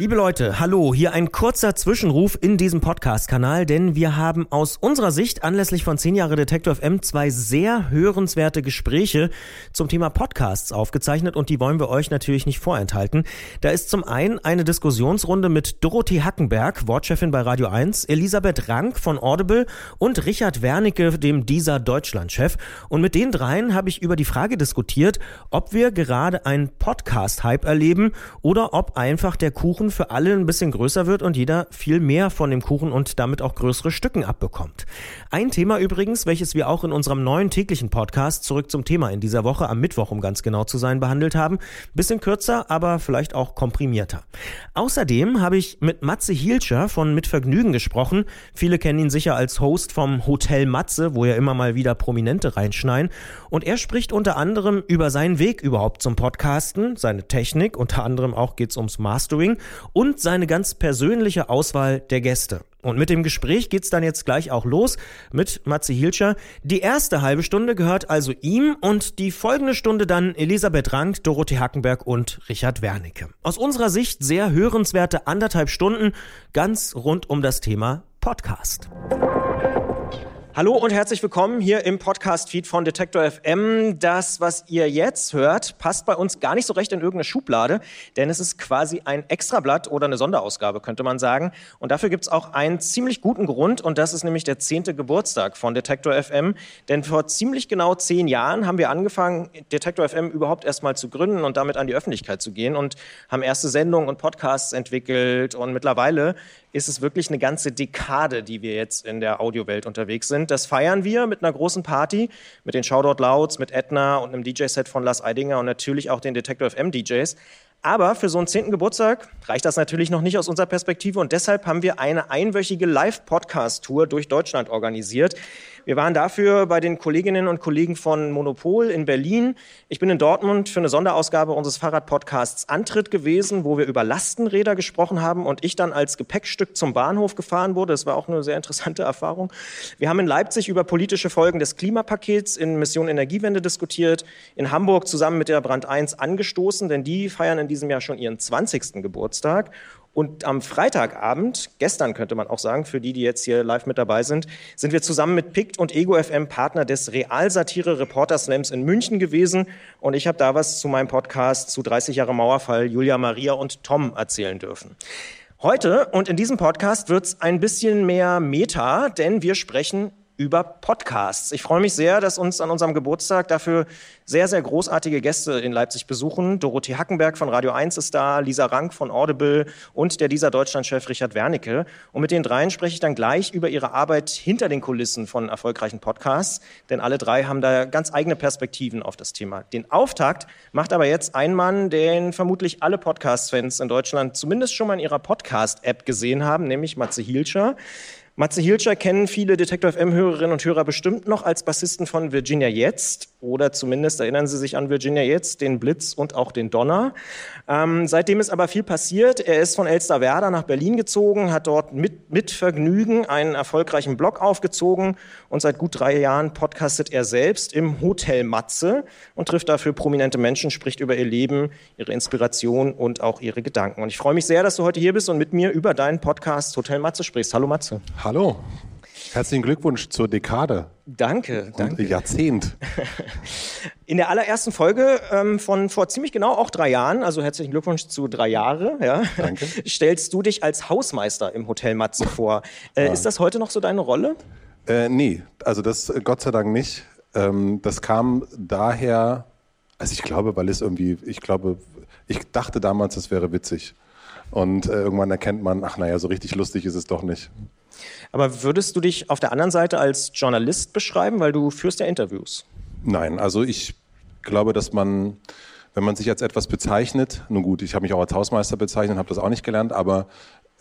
Liebe Leute, hallo, hier ein kurzer Zwischenruf in diesem Podcast-Kanal, denn wir haben aus unserer Sicht anlässlich von 10 Jahre Detektor FM zwei sehr hörenswerte Gespräche zum Thema Podcasts aufgezeichnet und die wollen wir euch natürlich nicht vorenthalten. Da ist zum einen eine Diskussionsrunde mit Dorothee Hackenberg, Wortchefin bei Radio 1, Elisabeth Rank von Audible und Richard Wernicke, dem dieser Deutschland-Chef. Und mit den dreien habe ich über die Frage diskutiert, ob wir gerade einen Podcast-Hype erleben oder ob einfach der Kuchen für alle ein bisschen größer wird und jeder viel mehr von dem Kuchen und damit auch größere Stücken abbekommt. Ein Thema übrigens, welches wir auch in unserem neuen täglichen Podcast zurück zum Thema in dieser Woche am Mittwoch, um ganz genau zu sein, behandelt haben. Bisschen kürzer, aber vielleicht auch komprimierter. Außerdem habe ich mit Matze Hielscher von Mit Vergnügen gesprochen. Viele kennen ihn sicher als Host vom Hotel Matze, wo ja immer mal wieder Prominente reinschneien. Und er spricht unter anderem über seinen Weg überhaupt zum Podcasten, seine Technik, unter anderem auch geht's ums Mastering und seine ganz persönliche Auswahl der Gäste. Und mit dem Gespräch geht's dann jetzt gleich auch los mit Matze Hilscher. Die erste halbe Stunde gehört also ihm und die folgende Stunde dann Elisabeth Rank, Dorothee Hackenberg und Richard Wernicke. Aus unserer Sicht sehr hörenswerte anderthalb Stunden ganz rund um das Thema Podcast. Hallo und herzlich willkommen hier im Podcast-Feed von Detektor FM. Das, was ihr jetzt hört, passt bei uns gar nicht so recht in irgendeine Schublade, denn es ist quasi ein Extrablatt oder eine Sonderausgabe, könnte man sagen. Und dafür gibt es auch einen ziemlich guten Grund und das ist nämlich der zehnte Geburtstag von Detektor FM. Denn vor ziemlich genau zehn Jahren haben wir angefangen, Detektor FM überhaupt erstmal zu gründen und damit an die Öffentlichkeit zu gehen und haben erste Sendungen und Podcasts entwickelt und mittlerweile ist es wirklich eine ganze Dekade, die wir jetzt in der Audiowelt unterwegs sind. Das feiern wir mit einer großen Party, mit den Shoutout Louds, mit Edna und einem DJ-Set von Lars Eidinger und natürlich auch den Detector FM DJs. Aber für so einen zehnten Geburtstag reicht das natürlich noch nicht aus unserer Perspektive und deshalb haben wir eine einwöchige Live-Podcast-Tour durch Deutschland organisiert. Wir waren dafür bei den Kolleginnen und Kollegen von Monopol in Berlin. Ich bin in Dortmund für eine Sonderausgabe unseres Fahrradpodcasts Antritt gewesen, wo wir über Lastenräder gesprochen haben und ich dann als Gepäckstück zum Bahnhof gefahren wurde. Das war auch eine sehr interessante Erfahrung. Wir haben in Leipzig über politische Folgen des Klimapakets in Mission Energiewende diskutiert, in Hamburg zusammen mit der Brand 1 angestoßen, denn die feiern in diesem Jahr schon ihren 20. Geburtstag. Und am Freitagabend, gestern könnte man auch sagen, für die, die jetzt hier live mit dabei sind, sind wir zusammen mit PICT und Ego FM Partner des Realsatire Reporter Slams in München gewesen. Und ich habe da was zu meinem Podcast zu 30 Jahre Mauerfall Julia Maria und Tom erzählen dürfen. Heute und in diesem Podcast wird's ein bisschen mehr Meta, denn wir sprechen über Podcasts. Ich freue mich sehr, dass uns an unserem Geburtstag dafür sehr, sehr großartige Gäste in Leipzig besuchen. Dorothee Hackenberg von Radio 1 ist da, Lisa Rank von Audible und der dieser Deutschlandchef Richard Wernicke. Und mit den dreien spreche ich dann gleich über ihre Arbeit hinter den Kulissen von erfolgreichen Podcasts, denn alle drei haben da ganz eigene Perspektiven auf das Thema. Den Auftakt macht aber jetzt ein Mann, den vermutlich alle Podcast-Fans in Deutschland zumindest schon mal in ihrer Podcast-App gesehen haben, nämlich Matze Hielscher. Matze Hilscher kennen viele Detektor FM-Hörerinnen und Hörer bestimmt noch als Bassisten von Virginia Jetzt oder zumindest erinnern Sie sich an Virginia Jetzt, den Blitz und auch den Donner. Ähm, seitdem ist aber viel passiert. Er ist von Elsterwerda nach Berlin gezogen, hat dort mit, mit Vergnügen einen erfolgreichen Blog aufgezogen und seit gut drei Jahren podcastet er selbst im Hotel Matze und trifft dafür prominente Menschen, spricht über ihr Leben, ihre Inspiration und auch ihre Gedanken. Und ich freue mich sehr, dass du heute hier bist und mit mir über deinen Podcast Hotel Matze sprichst. Hallo Matze. Hallo. Herzlichen Glückwunsch zur Dekade. Danke, danke. Jahrzehnt. In der allerersten Folge ähm, von vor ziemlich genau auch drei Jahren, also herzlichen Glückwunsch zu drei Jahre, ja, Danke. stellst du dich als Hausmeister im Hotel Matze vor. Äh, Ja. Ist das heute noch so deine Rolle? Äh, nee, also das äh, Gott sei Dank nicht. Ähm, das kam daher, also ich glaube, weil es irgendwie, ich glaube, ich dachte damals, es wäre witzig. Und äh, irgendwann erkennt man, ach naja, so richtig lustig ist es doch nicht. Aber würdest du dich auf der anderen Seite als Journalist beschreiben, weil du führst ja Interviews? Nein, also ich glaube, dass man, wenn man sich als etwas bezeichnet, nun gut, ich habe mich auch als Hausmeister bezeichnet, habe das auch nicht gelernt, aber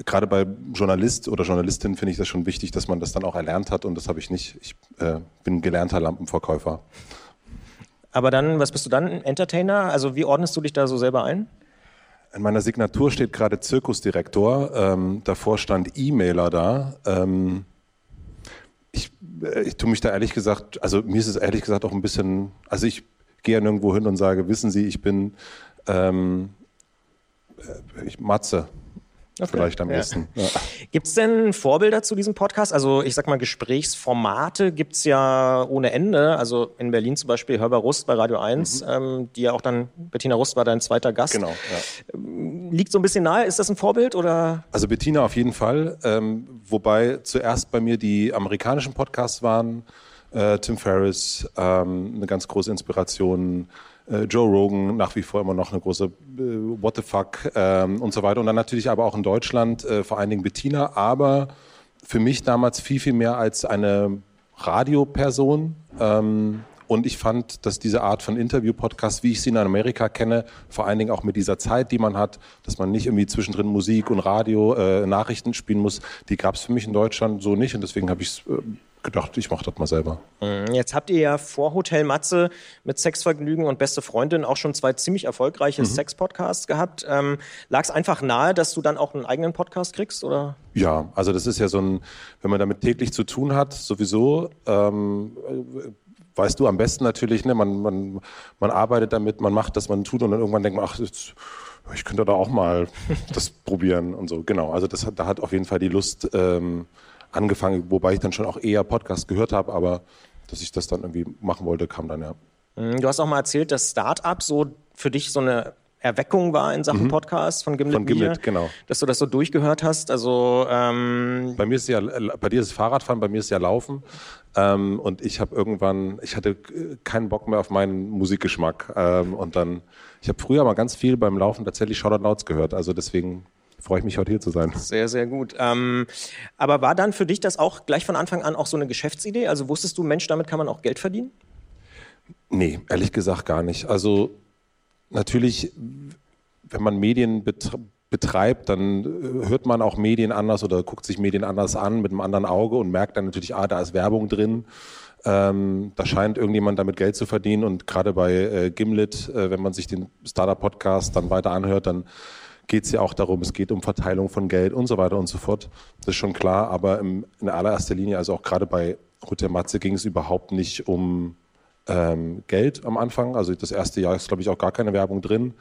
gerade bei Journalist oder Journalistin finde ich das schon wichtig, dass man das dann auch erlernt hat und das habe ich nicht. Ich äh, bin gelernter Lampenverkäufer. Aber dann, was bist du dann? Entertainer? Also wie ordnest du dich da so selber ein? In meiner Signatur steht gerade Zirkusdirektor, ähm, davor stand E-Mailer da. Ähm, ich äh, ich tue mich da ehrlich gesagt, also mir ist es ehrlich gesagt auch ein bisschen, also ich gehe ja nirgendwo hin und sage, wissen Sie, ich bin ähm, äh, ich, Matze. Okay. Vielleicht am besten. Ja. Ja. Gibt es denn Vorbilder zu diesem Podcast? Also ich sag mal, Gesprächsformate gibt es ja ohne Ende. Also in Berlin zum Beispiel Hörber Rust bei Radio 1, mhm. ähm, die ja auch dann, Bettina Rust war dein zweiter Gast. Genau. Ja. Ähm, liegt so ein bisschen nahe, ist das ein Vorbild oder? Also Bettina auf jeden Fall. Ähm, wobei zuerst bei mir die amerikanischen Podcasts waren. Äh, Tim Ferriss, ähm, eine ganz große Inspiration Joe Rogan nach wie vor immer noch eine große äh, What the fuck ähm, und so weiter. Und dann natürlich aber auch in Deutschland äh, vor allen Dingen Bettina, aber für mich damals viel, viel mehr als eine Radioperson. Ähm, und ich fand, dass diese Art von Interview-Podcast, wie ich sie in Amerika kenne, vor allen Dingen auch mit dieser Zeit, die man hat, dass man nicht irgendwie zwischendrin Musik und Radio, äh, Nachrichten spielen muss, die gab es für mich in Deutschland so nicht. Und deswegen habe ich es äh, gedacht, ich mache das mal selber. Mhm. Jetzt habt ihr ja vor Hotel Matze mit Sexvergnügen und Beste Freundin auch schon zwei ziemlich erfolgreiche mhm. Sex-Podcasts gehabt. Ähm, Lag es einfach nahe, dass du dann auch einen eigenen Podcast kriegst? Oder? Ja, also das ist ja so ein, wenn man damit täglich zu tun hat, sowieso. Ähm, weißt du am besten natürlich, ne? man, man, man arbeitet damit, man macht das, man tut und dann irgendwann denkt man, ach, jetzt, ich könnte da auch mal das probieren und so. Genau, also das, da hat auf jeden Fall die Lust ähm, angefangen, wobei ich dann schon auch eher Podcast gehört habe, aber dass ich das dann irgendwie machen wollte, kam dann ja. Mhm, du hast auch mal erzählt, dass Startup so für dich so eine Erweckung war in Sachen mhm. Podcast von Gimlet, von Gimlet Bier, genau. dass du das so durchgehört hast. Also ähm bei mir ist ja, bei dir ist es Fahrradfahren, bei mir ist ja Laufen. Ähm, und ich habe irgendwann, ich hatte keinen Bock mehr auf meinen Musikgeschmack. Ähm, und dann, ich habe früher mal ganz viel beim Laufen tatsächlich Shoutout Louds gehört. Also deswegen freue ich mich heute hier zu sein. Sehr, sehr gut. Ähm, aber war dann für dich das auch gleich von Anfang an auch so eine Geschäftsidee? Also wusstest du, Mensch, damit kann man auch Geld verdienen? Nee, ehrlich gesagt gar nicht. Also natürlich, wenn man Medien betreibt, dann äh, hört man auch Medien anders oder guckt sich Medien anders an mit einem anderen Auge und merkt dann natürlich, ah, da ist Werbung drin. Ähm, da scheint irgendjemand damit Geld zu verdienen und gerade bei äh, Gimlet, äh, wenn man sich den Startup-Podcast dann weiter anhört, dann geht es ja auch darum, es geht um Verteilung von Geld und so weiter und so fort. Das ist schon klar, aber in allererster Linie, also auch gerade bei Hotel Matze ging es überhaupt nicht um ähm, Geld am Anfang. Also das erste Jahr ist, glaube ich, auch gar keine Werbung drin.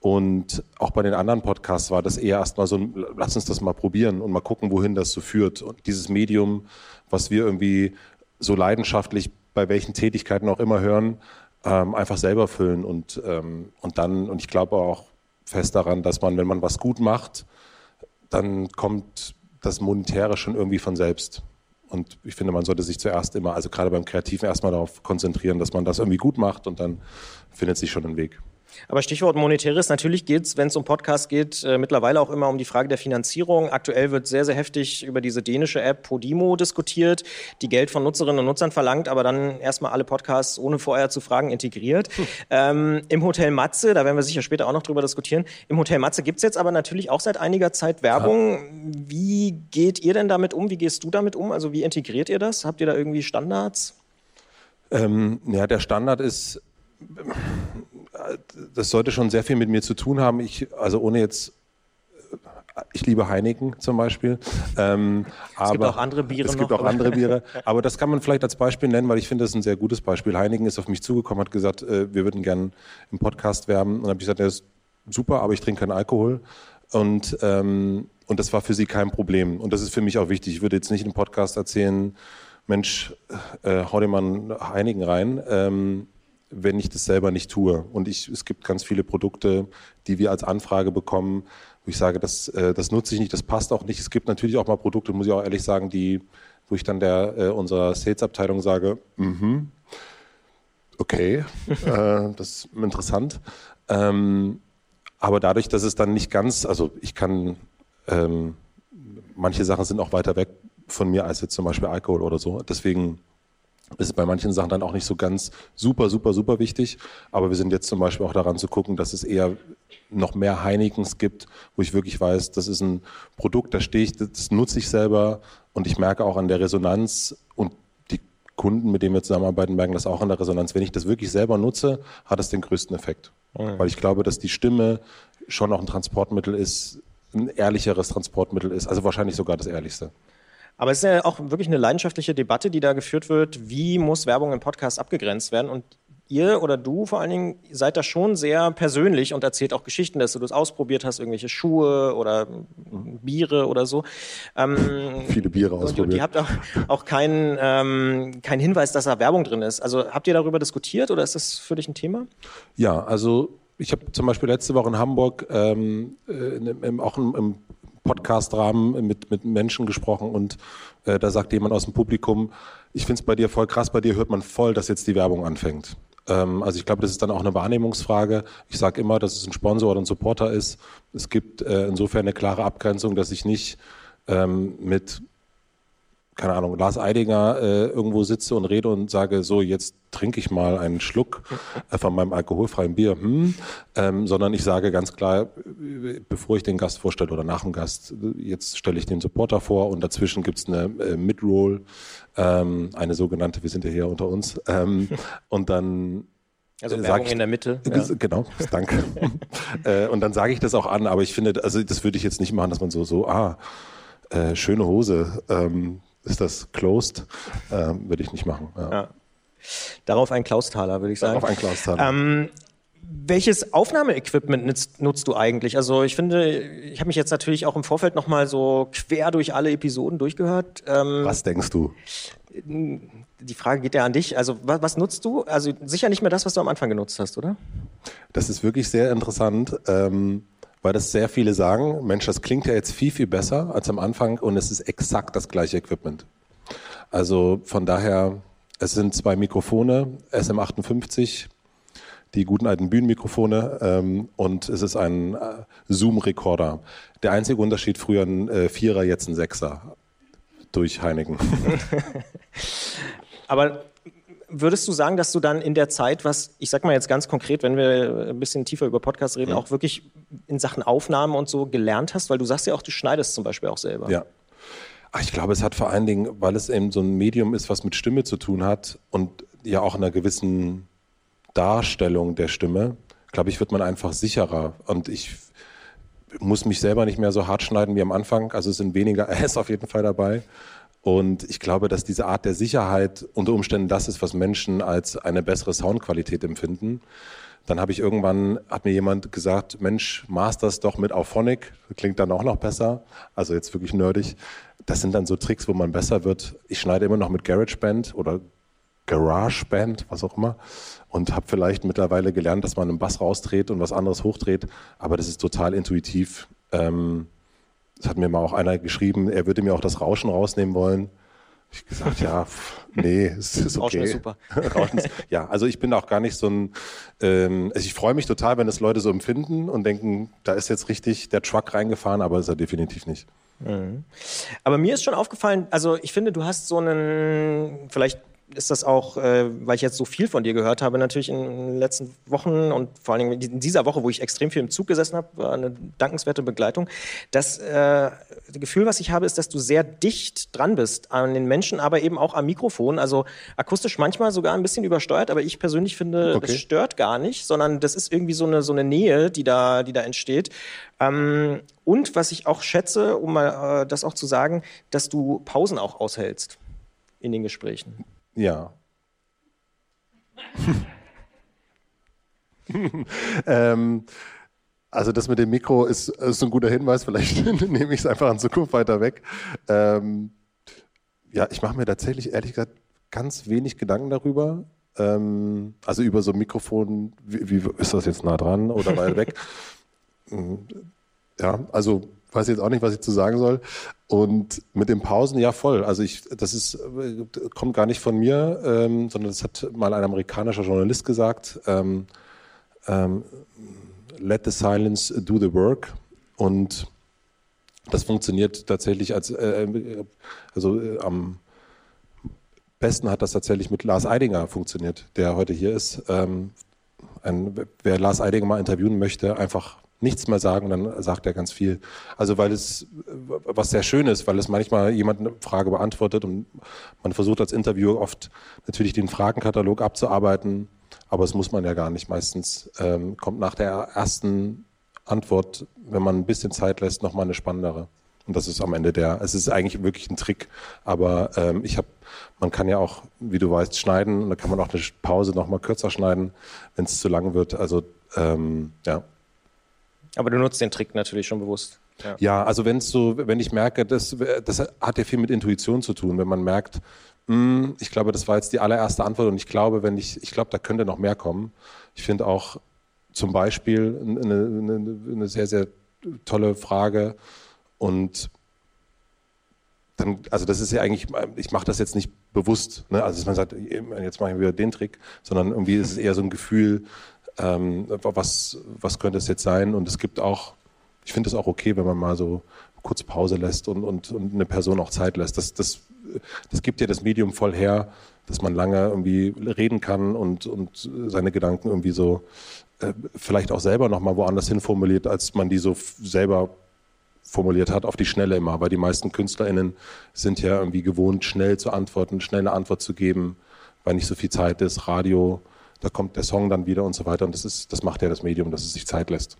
Und auch bei den anderen Podcasts war das eher erstmal so, lass uns das mal probieren und mal gucken, wohin das so führt. Und dieses Medium, was wir irgendwie so leidenschaftlich bei welchen Tätigkeiten auch immer hören, ähm, einfach selber füllen und, ähm, und dann, und ich glaube auch, fest daran, dass man, wenn man was gut macht, dann kommt das Monetäre schon irgendwie von selbst. Und ich finde, man sollte sich zuerst immer, also gerade beim Kreativen, erstmal darauf konzentrieren, dass man das irgendwie gut macht und dann findet sich schon ein Weg. Aber Stichwort Monetäres, natürlich geht es, wenn es um Podcast geht, äh, mittlerweile auch immer um die Frage der Finanzierung. Aktuell wird sehr, sehr heftig über diese dänische App Podimo diskutiert, die Geld von Nutzerinnen und Nutzern verlangt, aber dann erstmal alle Podcasts ohne vorher zu fragen integriert. Hm. Ähm, Im Hotel Matze, da werden wir sicher später auch noch drüber diskutieren, im Hotel Matze gibt es jetzt aber natürlich auch seit einiger Zeit Werbung. Ja. Wie geht ihr denn damit um? Wie gehst du damit um? Also wie integriert ihr das? Habt ihr da irgendwie Standards? Ähm, ja, der Standard ist das sollte schon sehr viel mit mir zu tun haben. Ich, also ohne jetzt ich liebe Heineken zum Beispiel. Ähm, es gibt auch andere Biere. Es gibt noch, auch andere Biere. Aber das kann man vielleicht als Beispiel nennen, weil ich finde, das ist ein sehr gutes Beispiel. Heineken ist auf mich zugekommen, hat gesagt, äh, wir würden gerne im Podcast werben. Und dann habe ich gesagt, das ist super, aber ich trinke keinen Alkohol. Und, ähm, und das war für sie kein Problem. Und das ist für mich auch wichtig. Ich würde jetzt nicht im Podcast erzählen, Mensch, äh, hau dir mal einen Heineken rein. Ähm, wenn ich das selber nicht tue. Und ich, es gibt ganz viele Produkte, die wir als Anfrage bekommen, wo ich sage, das, äh, das nutze ich nicht, das passt auch nicht. Es gibt natürlich auch mal Produkte, muss ich auch ehrlich sagen, die, wo ich dann der äh, unserer Sales-Abteilung sage, mhm, okay, äh, das ist interessant. Ähm, aber dadurch, dass es dann nicht ganz, also ich kann, ähm, manche Sachen sind auch weiter weg von mir als jetzt zum Beispiel Alkohol oder so. Deswegen ist bei manchen Sachen dann auch nicht so ganz super, super, super wichtig. Aber wir sind jetzt zum Beispiel auch daran zu gucken, dass es eher noch mehr Heinekens gibt, wo ich wirklich weiß, das ist ein Produkt, da stehe ich, das nutze ich selber und ich merke auch an der Resonanz und die Kunden, mit denen wir zusammenarbeiten, merken das auch an der Resonanz. Wenn ich das wirklich selber nutze, hat es den größten Effekt. Mhm. Weil ich glaube, dass die Stimme schon auch ein Transportmittel ist, ein ehrlicheres Transportmittel ist, also wahrscheinlich sogar das ehrlichste. Aber es ist ja auch wirklich eine leidenschaftliche Debatte, die da geführt wird. Wie muss Werbung im Podcast abgegrenzt werden? Und ihr oder du vor allen Dingen seid da schon sehr persönlich und erzählt auch Geschichten, dass du das ausprobiert hast, irgendwelche Schuhe oder Biere oder so. Ähm, Viele Biere ausprobiert. Und ihr habt auch, auch keinen ähm, kein Hinweis, dass da Werbung drin ist. Also habt ihr darüber diskutiert oder ist das für dich ein Thema? Ja, also ich habe zum Beispiel letzte Woche in Hamburg ähm, äh, auch im, im Podcast-Rahmen mit, mit Menschen gesprochen und äh, da sagt jemand aus dem Publikum, ich finde es bei dir voll krass, bei dir hört man voll, dass jetzt die Werbung anfängt. Ähm, also ich glaube, das ist dann auch eine Wahrnehmungsfrage. Ich sage immer, dass es ein Sponsor oder ein Supporter ist. Es gibt äh, insofern eine klare Abgrenzung, dass ich nicht ähm, mit keine Ahnung, Lars Eidinger äh, irgendwo sitze und rede und sage, so, jetzt trinke ich mal einen Schluck äh, von meinem alkoholfreien Bier, hm, ähm, sondern ich sage ganz klar, bevor ich den Gast vorstelle oder nach dem Gast, jetzt stelle ich den Supporter vor und dazwischen gibt es eine äh, Mid-Roll, ähm, eine sogenannte, wir sind ja hier unter uns, ähm, und dann also äh, Werbung ich, in der Mitte. Ja. Genau, danke. äh, und dann sage ich das auch an, aber ich finde, also das würde ich jetzt nicht machen, dass man so, so, ah, äh, schöne Hose, ähm, ist das closed? Ähm, würde ich nicht machen. Ja. Ja. Darauf ein Klausthaler, würde ich sagen. Darauf ein Klausthaler. Ähm, welches Aufnahmeequipment nutzt, nutzt, du eigentlich? Also ich finde, ich habe mich jetzt natürlich auch im Vorfeld nochmal so quer durch alle Episoden durchgehört. Ähm, was denkst du? Die Frage geht ja an dich. Also was, was, nutzt du? Also sicher nicht mehr das, was du am Anfang genutzt hast, oder? Das ist wirklich sehr interessant. Ähm, weil das sehr viele sagen, Mensch, das klingt ja jetzt viel, viel besser als am Anfang und es ist exakt das gleiche Equipment. Also von daher, es sind zwei Mikrofone, SM58, die guten alten Bühnenmikrofone ähm, und es ist ein äh, Zoom-Rekorder. Der einzige Unterschied, früher ein äh, Vierer, jetzt ein Sechser durch Heineken. Aber würdest du sagen, dass du dann in der Zeit, was, ich sag mal jetzt ganz konkret, wenn wir ein bisschen tiefer über Podcasts reden, ja. auch wirklich in Sachen Aufnahmen und so gelernt hast? Weil du sagst ja auch, du schneidest zum Beispiel auch selber. Ja. Ach, ich glaube, es hat vor allen Dingen, weil es eben so ein Medium ist, was mit Stimme zu tun hat und ja auch einer gewissen Darstellung der Stimme, glaube ich, wird man einfach sicherer. Und ich muss mich selber nicht mehr so hart schneiden wie am Anfang. Also es sind weniger S auf jeden Fall dabei. Und ich glaube, dass diese Art der Sicherheit unter Umständen das ist, was Menschen als eine bessere Soundqualität empfinden. Dann habe ich irgendwann, hat mir jemand gesagt, Mensch, masters doch mit Auphonic, klingt dann auch noch besser. Also jetzt wirklich nerdig. Das sind dann so Tricks, wo man besser wird. Ich schneide immer noch mit GarageBand oder GarageBand, was auch immer. Und habe vielleicht mittlerweile gelernt, dass man einen Bass rausdreht und was anderes hochdreht. Aber das ist total intuitiv. Ähm, es hat mir mal auch einer geschrieben, er würde mir auch das Rauschen rausnehmen wollen. Ich gesagt, ja, pff, nee, es ist okay. Rauschen ist super. Rauschen ist, ja, also ich bin auch gar nicht so ein, ähm, also ich freue mich total, wenn das Leute so empfinden und denken, da ist jetzt richtig der Truck reingefahren, aber ist er definitiv nicht. Mhm. Aber mir ist schon aufgefallen, also ich finde, du hast so einen, vielleicht ist das auch, äh, weil ich jetzt so viel von dir gehört habe, natürlich in den letzten Wochen und vor allen Dingen in dieser Woche, wo ich extrem viel im Zug gesessen habe, war eine dankenswerte Begleitung. Das äh, Gefühl, was ich habe, ist, dass du sehr dicht dran bist an den Menschen, aber eben auch am Mikrofon. Also akustisch manchmal sogar ein bisschen übersteuert, aber ich persönlich finde, okay. das stört gar nicht, sondern das ist irgendwie so eine, so eine Nähe, die da, die da entsteht. Ähm, und was ich auch schätze, um mal äh, das auch zu sagen, dass du Pausen auch aushältst in den Gesprächen. Ja. ähm, also das mit dem Mikro ist, ist ein guter Hinweis. Vielleicht nehme ich es einfach in Zukunft weiter weg. Ähm, ja, ich mache mir tatsächlich ehrlich gesagt ganz wenig Gedanken darüber. Ähm, also über so ein Mikrofon, wie, wie, ist das jetzt nah dran oder weit weg? Ja, also weiß jetzt auch nicht, was ich zu sagen soll. Und mit den Pausen, ja voll. Also ich, das ist, kommt gar nicht von mir, ähm, sondern das hat mal ein amerikanischer Journalist gesagt. Ähm, ähm, Let the silence do the work. Und das funktioniert tatsächlich als, äh, also äh, am besten hat das tatsächlich mit Lars Eidinger funktioniert, der heute hier ist. Ähm, ein, wer Lars Eidinger mal interviewen möchte, einfach nichts mehr sagen, dann sagt er ganz viel. Also weil es was sehr schön ist, weil es manchmal jemand eine Frage beantwortet und man versucht als Interviewer oft natürlich den Fragenkatalog abzuarbeiten, aber das muss man ja gar nicht. Meistens ähm, kommt nach der ersten Antwort, wenn man ein bisschen Zeit lässt, nochmal eine spannendere. Und das ist am Ende der, es ist eigentlich wirklich ein Trick, aber ähm, ich habe, man kann ja auch, wie du weißt, schneiden und da kann man auch eine Pause nochmal kürzer schneiden, wenn es zu lang wird. Also ähm, ja. Aber du nutzt den Trick natürlich schon bewusst. Ja, ja also wenn so, wenn ich merke, das, das hat ja viel mit Intuition zu tun, wenn man merkt, mh, hm, ich glaube, das war jetzt die allererste Antwort und ich glaube, wenn ich, ich glaube, da könnte noch mehr kommen. Ich finde auch zum Beispiel eine, eine, eine sehr, sehr tolle Frage und dann, also das ist ja eigentlich, ich mache das jetzt nicht bewusst, ne? also dass man sagt, jetzt mache ich wieder den Trick, sondern irgendwie ist es eher so ein Gefühl, ähm, was, was könnte es jetzt sein? Und es gibt auch, ich finde es auch okay, wenn man mal so kurz Pause lässt und, und, und eine Person auch Zeit lässt. Das, das, das gibt ja das Medium voll her, dass man lange irgendwie reden kann und, und seine Gedanken irgendwie so äh, vielleicht auch selber nochmal woanders hin formuliert, als man die so selber formuliert hat, auf die Schnelle immer, weil die meisten KünstlerInnen sind ja irgendwie gewohnt, schnell zu antworten, schnell eine Antwort zu geben, weil nicht so viel Zeit ist, Radio, da kommt der Song dann wieder und so weiter. Und das ist, das macht ja das Medium, dass es sich Zeit lässt.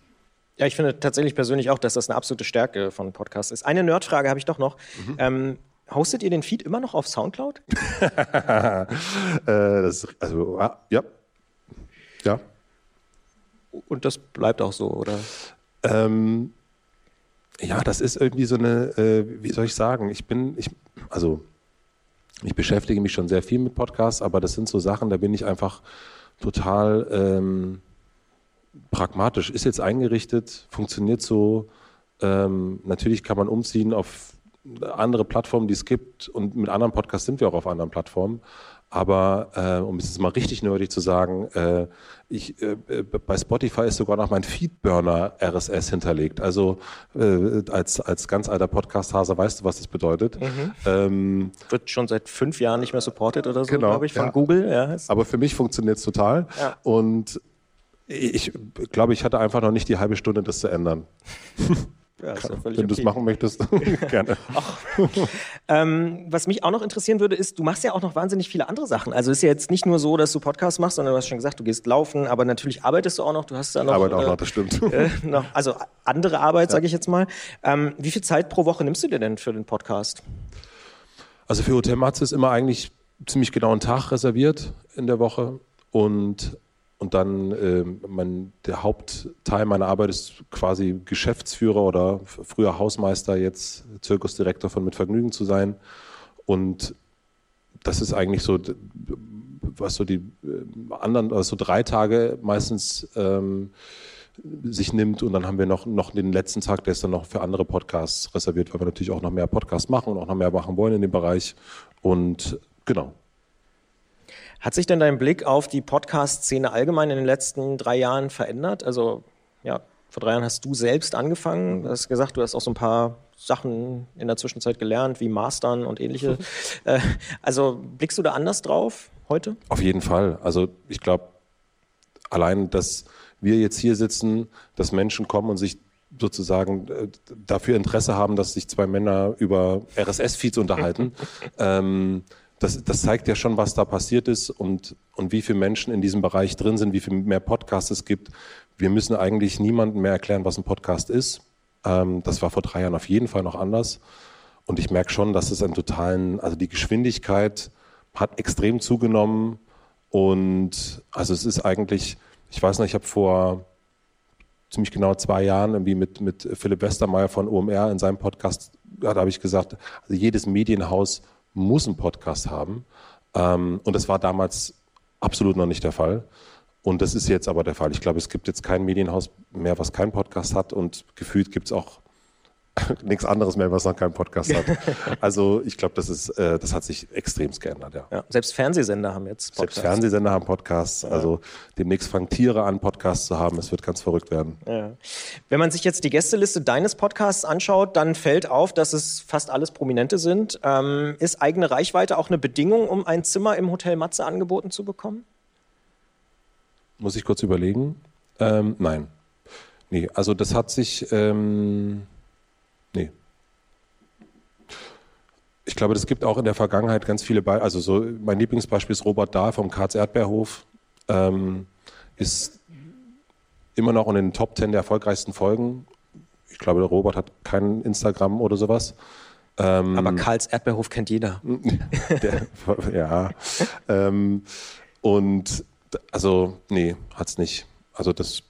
Ja, ich finde tatsächlich persönlich auch, dass das eine absolute Stärke von Podcasts ist. Eine Nerdfrage habe ich doch noch. Mhm. Ähm, hostet ihr den Feed immer noch auf Soundcloud? äh, das, also, ja. Ja. Und das bleibt auch so, oder? Ähm, ja, das ist irgendwie so eine, äh, wie soll ich sagen, ich bin, ich, also ich beschäftige mich schon sehr viel mit Podcasts, aber das sind so Sachen, da bin ich einfach total ähm, pragmatisch. Ist jetzt eingerichtet, funktioniert so. Ähm, natürlich kann man umziehen auf andere Plattformen, die es gibt und mit anderen Podcasts sind wir auch auf anderen Plattformen. Aber äh, um es jetzt mal richtig nerdig zu sagen, äh, ich, äh, bei Spotify ist sogar noch mein Feedburner RSS hinterlegt. Also äh, als, als ganz alter Podcast-Hase weißt du, was das bedeutet. Mhm. Ähm, Wird schon seit fünf Jahren nicht mehr supported oder so, genau, glaube ich, von ja. Google. Ja. Aber für mich funktioniert es total. Ja. Und ich glaube, ich hatte einfach noch nicht die halbe Stunde, das zu ändern. Ja, ja Wenn okay. du es machen möchtest, gerne. ähm, was mich auch noch interessieren würde, ist, du machst ja auch noch wahnsinnig viele andere Sachen. Also ist ja jetzt nicht nur so, dass du Podcasts machst, sondern du hast schon gesagt, du gehst laufen, aber natürlich arbeitest du auch noch. Du hast da noch. Arbeit auch äh, noch, das stimmt. Äh, noch, also andere Arbeit, ja. sage ich jetzt mal. Ähm, wie viel Zeit pro Woche nimmst du dir denn für den Podcast? Also für Hotel Matze ist immer eigentlich ziemlich genau ein Tag reserviert in der Woche und und dann äh, mein, der Hauptteil meiner Arbeit ist quasi Geschäftsführer oder früher Hausmeister, jetzt Zirkusdirektor von Mit Vergnügen zu sein. Und das ist eigentlich so, was so die äh, anderen, also so drei Tage meistens ähm, sich nimmt. Und dann haben wir noch, noch den letzten Tag, der ist dann noch für andere Podcasts reserviert, weil wir natürlich auch noch mehr Podcasts machen und auch noch mehr machen wollen in dem Bereich. Und genau, hat sich denn dein Blick auf die Podcast-Szene allgemein in den letzten drei Jahren verändert? Also, ja, vor drei Jahren hast du selbst angefangen. Du hast gesagt, du hast auch so ein paar Sachen in der Zwischenzeit gelernt, wie Mastern und ähnliche. Äh, also, blickst du da anders drauf heute? Auf jeden Fall. Also, ich glaube, allein, dass wir jetzt hier sitzen, dass Menschen kommen und sich sozusagen äh, dafür Interesse haben, dass sich zwei Männer über RSS-Feeds unterhalten. ähm, das, das zeigt ja schon, was da passiert ist und, und wie viele Menschen in diesem Bereich drin sind, wie viel mehr Podcasts es gibt. Wir müssen eigentlich niemandem mehr erklären, was ein Podcast ist. Ähm, das war vor drei Jahren auf jeden Fall noch anders. Und ich merke schon, dass es einen totalen, also die Geschwindigkeit hat extrem zugenommen. Und also es ist eigentlich, ich weiß noch, ich habe vor ziemlich genau zwei Jahren irgendwie mit, mit Philipp Westermeier von OMR in seinem Podcast, da habe ich gesagt, also jedes Medienhaus muss einen Podcast haben. Ähm, und das war damals absolut noch nicht der Fall. Und das ist jetzt aber der Fall. Ich glaube, es gibt jetzt kein Medienhaus mehr, was keinen Podcast hat und gefühlt gibt es auch nichts anderes mehr, was noch keinen Podcast hat. Also ich glaube, das ist, äh, das hat sich extremst geändert, ja. ja. Selbst Fernsehsender haben jetzt Podcasts. Selbst Fernsehsender haben Podcasts. Ja. Also demnächst fangen Tiere an, Podcasts zu haben. Es wird ganz verrückt werden. Ja. Wenn man sich jetzt die Gästeliste deines Podcasts anschaut, dann fällt auf, dass es fast alles Prominente sind. Ähm, ist eigene Reichweite auch eine Bedingung, um ein Zimmer im Hotel Matze angeboten zu bekommen? Muss ich kurz überlegen. Ähm, nein. Nee, also das hat sich. Ähm Nee. Ich glaube, es gibt auch in der Vergangenheit ganz viele Beispiele. Also so mein Lieblingsbeispiel ist Robert Dahl vom Karls Erdbeerhof. Ähm, ist immer noch in den Top Ten der erfolgreichsten Folgen ich glaube, der Robert hat kein Instagram oder sowas. Ähm, Aber Karls Erdbeerhof kennt jeder. Der, ja. ähm, und also, nee, hat's nicht. Also das,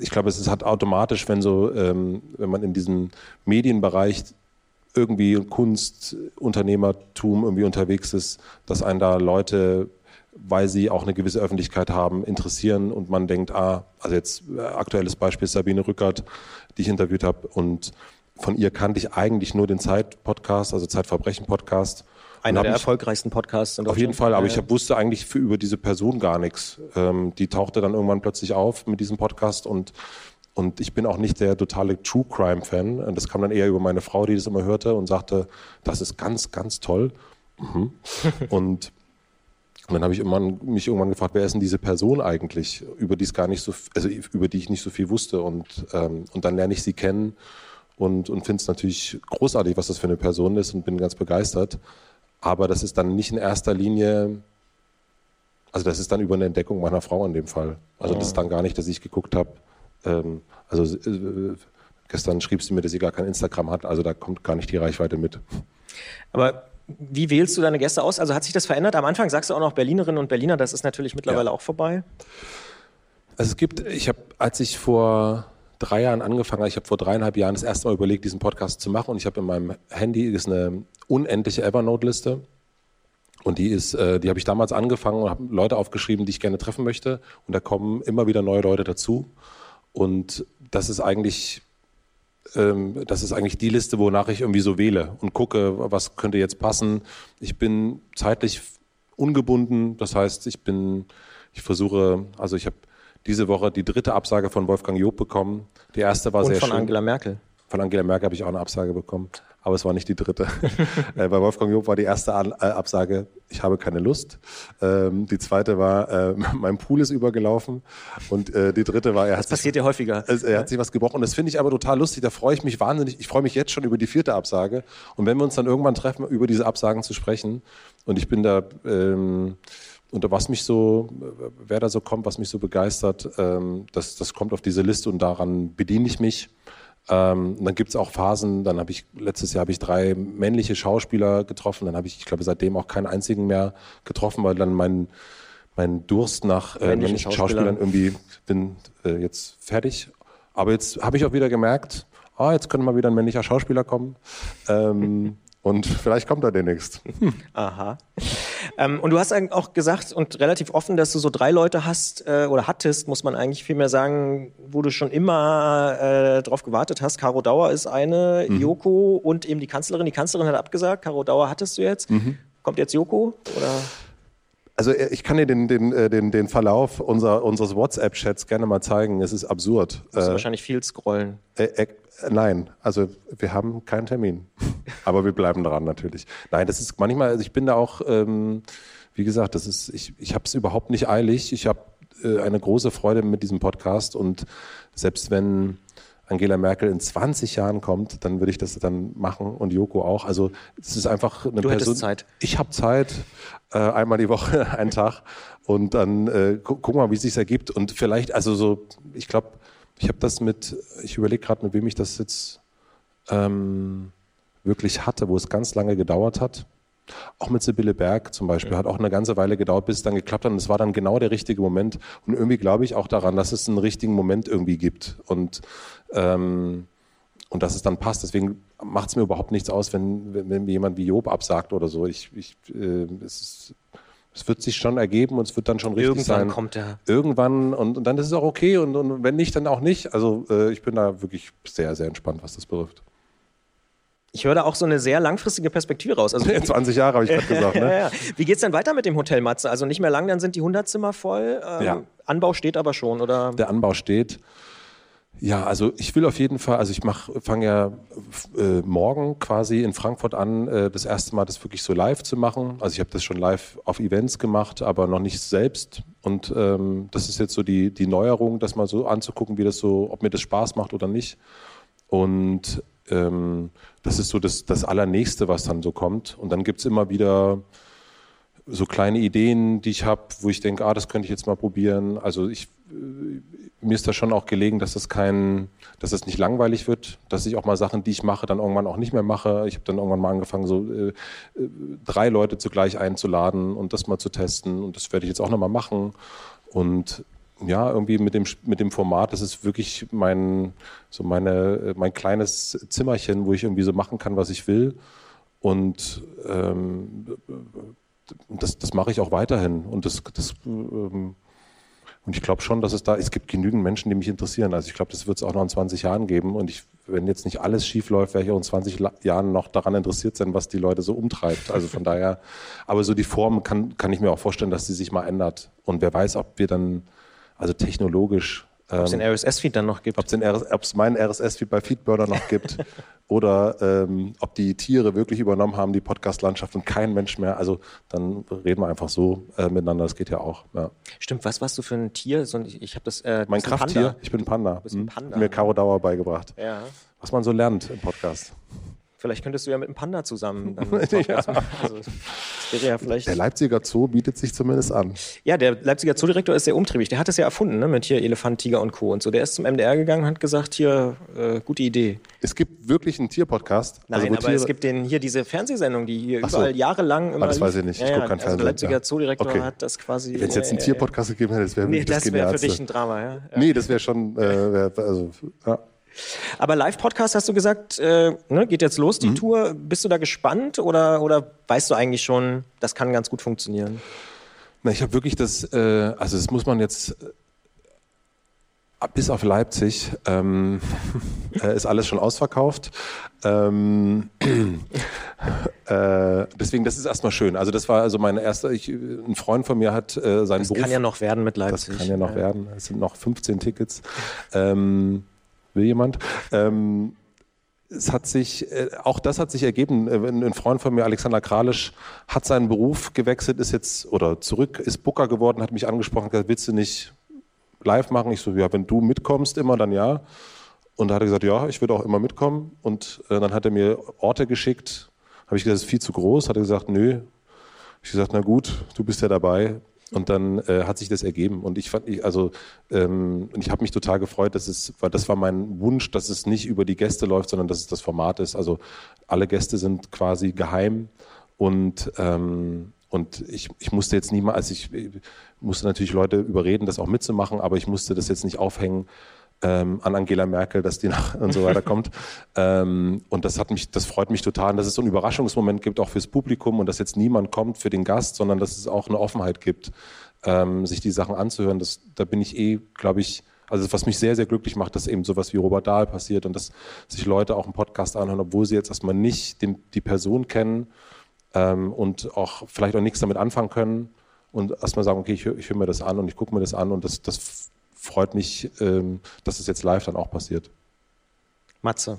ich glaube, es halt automatisch, wenn so, ähm, wenn man in diesem Medienbereich irgendwie Kunst, Unternehmertum irgendwie unterwegs ist, dass einen da Leute, weil sie auch eine gewisse Öffentlichkeit haben, interessieren und man denkt, ah, also jetzt äh, aktuelles Beispiel Sabine Rückert, die ich interviewt habe und von ihr kannte ich eigentlich nur den Zeit-Podcast, also Zeitverbrechen-Podcast. Einer der ich, erfolgreichsten Podcasts. Auf jeden Fall, aber ich hab, wusste eigentlich für, über diese Person gar nichts. Ähm, die tauchte dann irgendwann plötzlich auf mit diesem Podcast und und ich bin auch nicht der totale True Crime Fan. Das kam dann eher über meine Frau, die das immer hörte und sagte, das ist ganz, ganz toll. Mhm. und, und dann habe ich irgendwann, mich irgendwann gefragt, wer ist denn diese Person eigentlich, über die es gar nicht so, also über die ich nicht so viel wusste. Und, ähm, und dann lerne ich sie kennen und, und finde es natürlich großartig, was das für eine Person ist und bin ganz begeistert. Aber das ist dann nicht in erster Linie, also das ist dann über eine Entdeckung meiner Frau in dem Fall. Also das ist dann gar nicht, dass ich geguckt habe, ähm, also äh, gestern schrieb sie mir, dass sie gar kein Instagram hat, also da kommt gar nicht die Reichweite mit. Aber wie wählst du deine Gäste aus? Also hat sich das verändert? Am Anfang sagst du auch noch Berlinerinnen und Berliner, das ist natürlich mittlerweile ja. auch vorbei. Also es gibt, ich habe, als ich vor drei Jahren angefangen habe. Ich habe vor dreieinhalb Jahren das erste Mal überlegt, diesen Podcast zu machen. Und ich habe in meinem Handy ist eine unendliche Evernote-Liste. Und die ist, äh, die habe ich damals angefangen und habe Leute aufgeschrieben, die ich gerne treffen möchte. Und da kommen immer wieder neue Leute dazu. Und das ist eigentlich, ähm, das ist eigentlich die Liste, wonach ich irgendwie so wähle und gucke, was könnte jetzt passen. Ich bin zeitlich ungebunden. Das heißt, ich bin, ich versuche, also ich habe diese Woche die dritte Absage von Wolfgang Job bekommen. Die erste war Und sehr von schön. Angela Merkel. Von Angela Merkel habe ich auch eine Absage bekommen, aber es war nicht die dritte. äh, bei Wolfgang Job war die erste äh, Absage, ich habe keine Lust. Ähm, die zweite war, äh, mein Pool ist übergelaufen. Und die dritte war, er das hat passiert sich, ja häufiger. er hat sich was gebrochen. Und das finde ich aber total lustig. Da freue ich mich wahnsinnig. Ich freue mich jetzt schon über die vierte Absage. Und wenn wir uns dann irgendwann treffen, über diese Absagen zu sprechen. Und ich bin da... Ähm, und was mich so, wer da so kommt, was mich so begeistert, ähm, das, das kommt auf diese Liste und daran bediene ich mich. Ähm, dann gibt es auch Phasen, dann habe ich, letztes Jahr habe ich drei männliche Schauspieler getroffen, dann habe ich, ich glaube, seitdem auch keinen einzigen mehr getroffen, weil dann mein, mein Durst nach äh, männlichen Schauspielern. Schauspielern irgendwie, bin äh, jetzt fertig. Aber jetzt habe ich auch wieder gemerkt, ah, jetzt könnte mal wieder ein männlicher Schauspieler kommen. Ähm, und vielleicht kommt er demnächst. Aha. Ähm, und du hast auch gesagt und relativ offen, dass du so drei Leute hast äh, oder hattest, muss man eigentlich vielmehr sagen, wo du schon immer äh, drauf gewartet hast. Caro Dauer ist eine, mhm. Joko und eben die Kanzlerin. Die Kanzlerin hat abgesagt, Caro Dauer hattest du jetzt. Mhm. Kommt jetzt Joko? Oder? Also äh, ich kann dir den, den, äh, den, den Verlauf unser, unseres WhatsApp-Chats gerne mal zeigen. Es ist absurd. Du musst äh, wahrscheinlich viel scrollen. Äh, äh, nein, also wir haben keinen Termin. Aber wir bleiben dran natürlich. Nein, das ist manchmal, also ich bin da auch, ähm, wie gesagt, das ist, ich, ich habe es überhaupt nicht eilig. Ich habe äh, eine große Freude mit diesem Podcast und selbst wenn Angela Merkel in 20 Jahren kommt, dann würde ich das dann machen und Joko auch. Also es ist einfach eine du Person. Zeit. Ich habe Zeit, äh, einmal die Woche, einen Tag und dann äh, gu gucken wir mal, wie es sich ergibt. Und vielleicht, also so, ich glaube, ich habe das mit, ich überlege gerade, mit wem ich das jetzt ähm, wirklich hatte, wo es ganz lange gedauert hat. Auch mit Sibylle Berg zum Beispiel ja. hat auch eine ganze Weile gedauert, bis es dann geklappt hat. Und es war dann genau der richtige Moment. Und irgendwie glaube ich auch daran, dass es einen richtigen Moment irgendwie gibt und ähm, und dass es dann passt. Deswegen macht es mir überhaupt nichts aus, wenn, wenn, wenn mir jemand wie Job absagt oder so. Ich, ich äh, es ist, es wird sich schon ergeben und es wird dann schon richtig Irgendwann sein. Irgendwann kommt er. Irgendwann und, und dann ist es auch okay und, und wenn nicht, dann auch nicht. Also äh, ich bin da wirklich sehr, sehr entspannt, was das betrifft. Ich höre da auch so eine sehr langfristige Perspektive raus. Also, 20 Jahre habe ich gerade gesagt. Ne? ja, ja. Wie geht's denn weiter mit dem Hotel Matze? Also nicht mehr lang, dann sind die 100 Zimmer voll. Ähm, ja. Anbau steht aber schon, oder? Der Anbau steht. Ja, also ich will auf jeden Fall, also ich fange ja äh, morgen quasi in Frankfurt an, äh, das erste Mal das wirklich so live zu machen. Also ich habe das schon live auf Events gemacht, aber noch nicht selbst. Und ähm, das ist jetzt so die, die Neuerung, das mal so anzugucken, wie das so, ob mir das Spaß macht oder nicht. Und ähm, das ist so das, das Allernächste, was dann so kommt. Und dann gibt's immer wieder so kleine Ideen, die ich habe, wo ich denke, ah, das könnte ich jetzt mal probieren. Also ich, mir ist da schon auch gelegen, dass es kein, dass es nicht langweilig wird, dass ich auch mal Sachen, die ich mache, dann irgendwann auch nicht mehr mache. Ich habe dann irgendwann mal angefangen, so äh, äh, drei Leute zugleich einzuladen und das mal zu testen. Und das werde ich jetzt auch nochmal machen. Und ja, irgendwie mit dem, mit dem Format, das ist wirklich mein, so meine, mein kleines Zimmerchen, wo ich irgendwie so machen kann, was ich will. Und ähm, das, das mache ich auch weiterhin. Und das, das ähm, und ich glaube schon, dass es da, es gibt genügend Menschen, die mich interessieren. Also ich glaube, das wird es auch noch in 20 Jahren geben. Und ich, wenn jetzt nicht alles schief läuft, werde ich auch in 20 Jahren noch daran interessiert sein, was die Leute so umtreibt. Also von daher, aber so die Form kann, kann ich mir auch vorstellen, dass sie sich mal ändert. Und wer weiß, ob wir dann, also technologisch ob es den ähm, RSS-Feed dann noch gibt. Ob es meinen RSS-Feed bei Feedburner noch gibt oder ähm, ob die Tiere wirklich übernommen haben, die Podcast-Landschaft und kein Mensch mehr. Also dann reden wir einfach so äh, miteinander, das geht ja auch. Ja. Stimmt, was warst du für ein Tier? Ich habe das. Äh, mein Krafttier, ich bin Panda. Du ein Panda. Hm. Mir Caro Dauer beigebracht. Ja. Was man so lernt im Podcast. Vielleicht könntest du ja mit einem Panda zusammen ja. Also, ja der Leipziger Zoo bietet sich zumindest an. Ja, der Leipziger Zoodirektor ist sehr umtriebig. Der hat es ja erfunden, ne, mit hier Elefant, Tiger und Co. und so. Der ist zum MDR gegangen und hat gesagt, hier, äh, gute Idee. Es gibt wirklich einen Tierpodcast. Nein, also, aber Tiere es gibt den, hier diese Fernsehsendung, die hier so. überall jahrelang immer ah, das weiß ich nicht, ich ja, gucke kein also Der Leipziger Zoodirektor okay. hat das quasi... Wenn es jetzt einen Tierpodcast gegeben hätte, das wäre nee, das, das wäre für dich ein Drama, ja. Nee, das wäre schon, äh, wär, also, ja. Aber Live-Podcast hast du gesagt, äh, ne, geht jetzt los, die mhm. Tour. Bist du da gespannt oder, oder weißt du eigentlich schon, das kann ganz gut funktionieren? Na, ich habe wirklich das, äh, also das muss man jetzt äh, bis auf Leipzig ähm, äh, ist alles schon ausverkauft. Ähm, äh, deswegen, das ist erstmal schön. Also das war also mein erster, ich, ein Freund von mir hat äh, seinen das Beruf. Das kann ja noch werden mit Leipzig. Das kann ja noch ja. werden. Es sind noch 15 Tickets. Ähm, Will jemand? Ähm, es hat sich, äh, auch das hat sich ergeben. Äh, ein Freund von mir, Alexander Kralisch, hat seinen Beruf gewechselt, ist jetzt oder zurück, ist Booker geworden, hat mich angesprochen, gesagt, willst du nicht live machen? Ich so, ja, wenn du mitkommst immer, dann ja. Und da hat er gesagt, ja, ich würde auch immer mitkommen. Und äh, dann hat er mir Orte geschickt. Habe ich gesagt, das ist viel zu groß. Hat er gesagt, nö. Ich gesagt, na gut, du bist ja dabei. Und dann äh, hat sich das ergeben. Und ich fand, ich, also, ähm, ich habe mich total gefreut, dass es, weil das war mein Wunsch, dass es nicht über die Gäste läuft, sondern dass es das Format ist. Also alle Gäste sind quasi geheim und ähm, und ich, ich musste jetzt niemals, also ich, ich musste natürlich Leute überreden, das auch mitzumachen, aber ich musste das jetzt nicht aufhängen, ähm, an Angela Merkel, dass die nach und so weiter kommt. ähm, und das hat mich, das freut mich total, dass es so einen Überraschungsmoment gibt, auch fürs Publikum und dass jetzt niemand kommt für den Gast, sondern dass es auch eine Offenheit gibt, ähm, sich die Sachen anzuhören. Das, da bin ich eh, glaube ich, also was mich sehr, sehr glücklich macht, dass eben sowas wie Robert Dahl passiert und dass sich Leute auch einen Podcast anhören, obwohl sie jetzt erstmal nicht den, die Person kennen ähm, und auch vielleicht auch nichts damit anfangen können und erstmal sagen, okay, ich höre hör mir das an und ich gucke mir das an und das, das freut mich, ähm, dass es jetzt live dann auch passiert. Matze,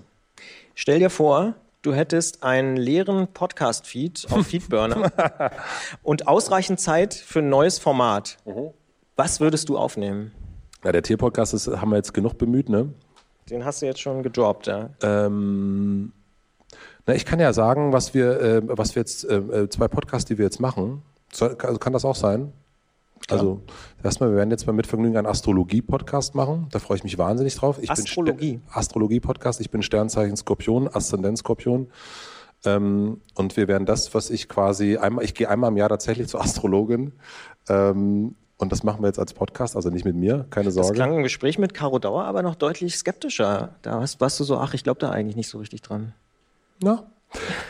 stell dir vor, du hättest einen leeren Podcast-Feed auf Feedburner und ausreichend Zeit für ein neues Format. Mhm. Was würdest du aufnehmen? Ja, der Tierpodcast haben wir jetzt genug bemüht, ne? Den hast du jetzt schon gedroppt, ja. Ähm, na, ich kann ja sagen, was wir, äh, was wir jetzt, äh, äh zwei Podcasts, die wir jetzt machen. also kann das auch sein? Klar. Also erstmal, wir werden jetzt mal mit Vergnügen einen Astrologie-Podcast machen. Da freue ich mich wahnsinnig drauf. Ich Astrologie. Astrologie-Podcast. Ich bin Sternzeichen Skorpion, Aszendent Skorpion. Ähm, und wir werden das, was ich quasi einmal, ich gehe einmal im Jahr tatsächlich zur Astrologin. Ähm, und das machen wir jetzt als Podcast, also nicht mit mir, keine Sorge. Das klang im Gespräch mit Caro Dauer aber noch deutlich skeptischer. Da warst, warst du so, ach, ich glaube da eigentlich nicht so richtig dran. Na.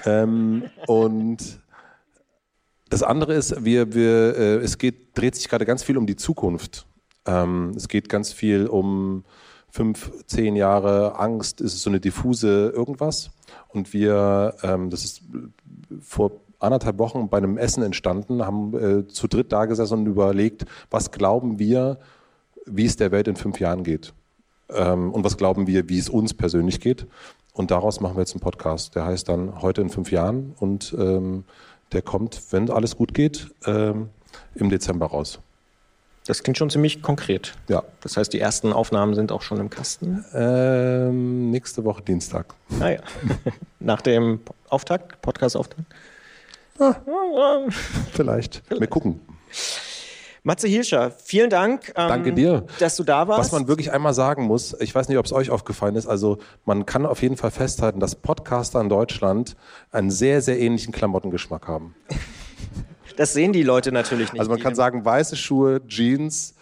ähm, und das andere ist, wir, wir, äh, es geht, dreht sich gerade ganz viel um die Zukunft. Ähm, es geht ganz viel um fünf, zehn Jahre Angst, ist es so eine diffuse irgendwas. Und wir, ähm, das ist vor anderthalb Wochen bei einem Essen entstanden, haben äh, zu dritt da gesessen und überlegt, was glauben wir, wie es der Welt in fünf Jahren geht. Ähm, und was glauben wir, wie es uns persönlich geht. Und daraus machen wir jetzt einen Podcast. Der heißt dann heute in fünf Jahren und ähm, der kommt, wenn alles gut geht, ähm, im Dezember raus. Das klingt schon ziemlich konkret. Ja. Das heißt, die ersten Aufnahmen sind auch schon im Kasten? Ähm, nächste Woche Dienstag. Ah ja. Nach dem Auftakt, Podcast-Auftakt? Ah, vielleicht. vielleicht. Wir gucken. Matze Hilscher, vielen Dank, ähm, Danke dir. dass du da warst. Was man wirklich einmal sagen muss, ich weiß nicht, ob es euch aufgefallen ist, also man kann auf jeden Fall festhalten, dass Podcaster in Deutschland einen sehr, sehr ähnlichen Klamottengeschmack haben. Das sehen die Leute natürlich nicht. Also man kann sagen, weiße Schuhe, Jeans,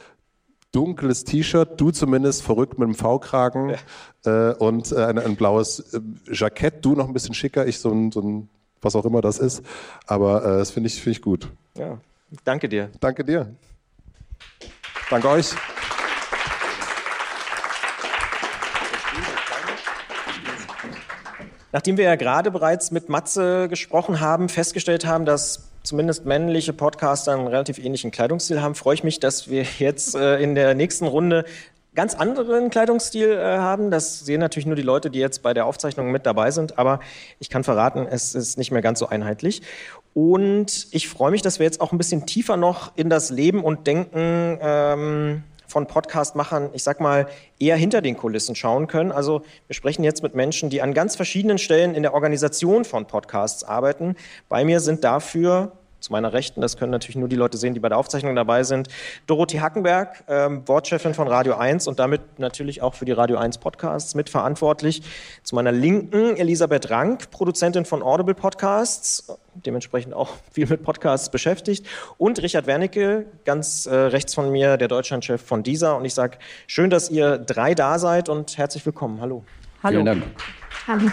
dunkles T-Shirt, du zumindest verrückt mit einem V-Kragen ja. äh, und äh, ein, ein, blaues äh, Jackett, du noch ein bisschen schicker, ich so ein, so ein was auch immer das ist. Aber äh, das finde ich, find ich gut. Ja, danke dir. Danke dir. Danke euch. Nachdem wir ja gerade bereits mit Matze gesprochen haben, festgestellt haben, dass zumindest männliche Podcaster einen relativ ähnlichen Kleidungsstil haben, freue ich mich, dass wir jetzt äh, in der nächsten Runde ganz anderen Kleidungsstil äh, haben. Das sehen natürlich nur die Leute, die jetzt bei der Aufzeichnung mit dabei sind. Aber ich kann verraten, es ist nicht mehr ganz so einheitlich. Und ich freue mich, dass wir jetzt auch ein bisschen tiefer noch in das Leben und Denken ähm, von Podcast-Machern, ich sag mal, eher hinter den Kulissen schauen können. Also wir sprechen jetzt mit Menschen, die an ganz verschiedenen Stellen in der Organisation von Podcasts arbeiten. Bei mir sind dafür zu meiner Rechten, das können natürlich nur die Leute sehen, die bei der Aufzeichnung dabei sind, Dorothee Hackenberg, ähm, Wortchefin von Radio 1 und damit natürlich auch für die Radio 1 Podcasts mitverantwortlich. Zu meiner Linken Elisabeth Rank, Produzentin von Audible Podcasts, dementsprechend auch viel mit Podcasts beschäftigt. Und Richard Wernicke, ganz äh, rechts von mir, der Deutschlandchef von dieser. Und ich sage, schön, dass ihr drei da seid und herzlich willkommen. Hallo. Hallo. Vielen Dank. Hallo.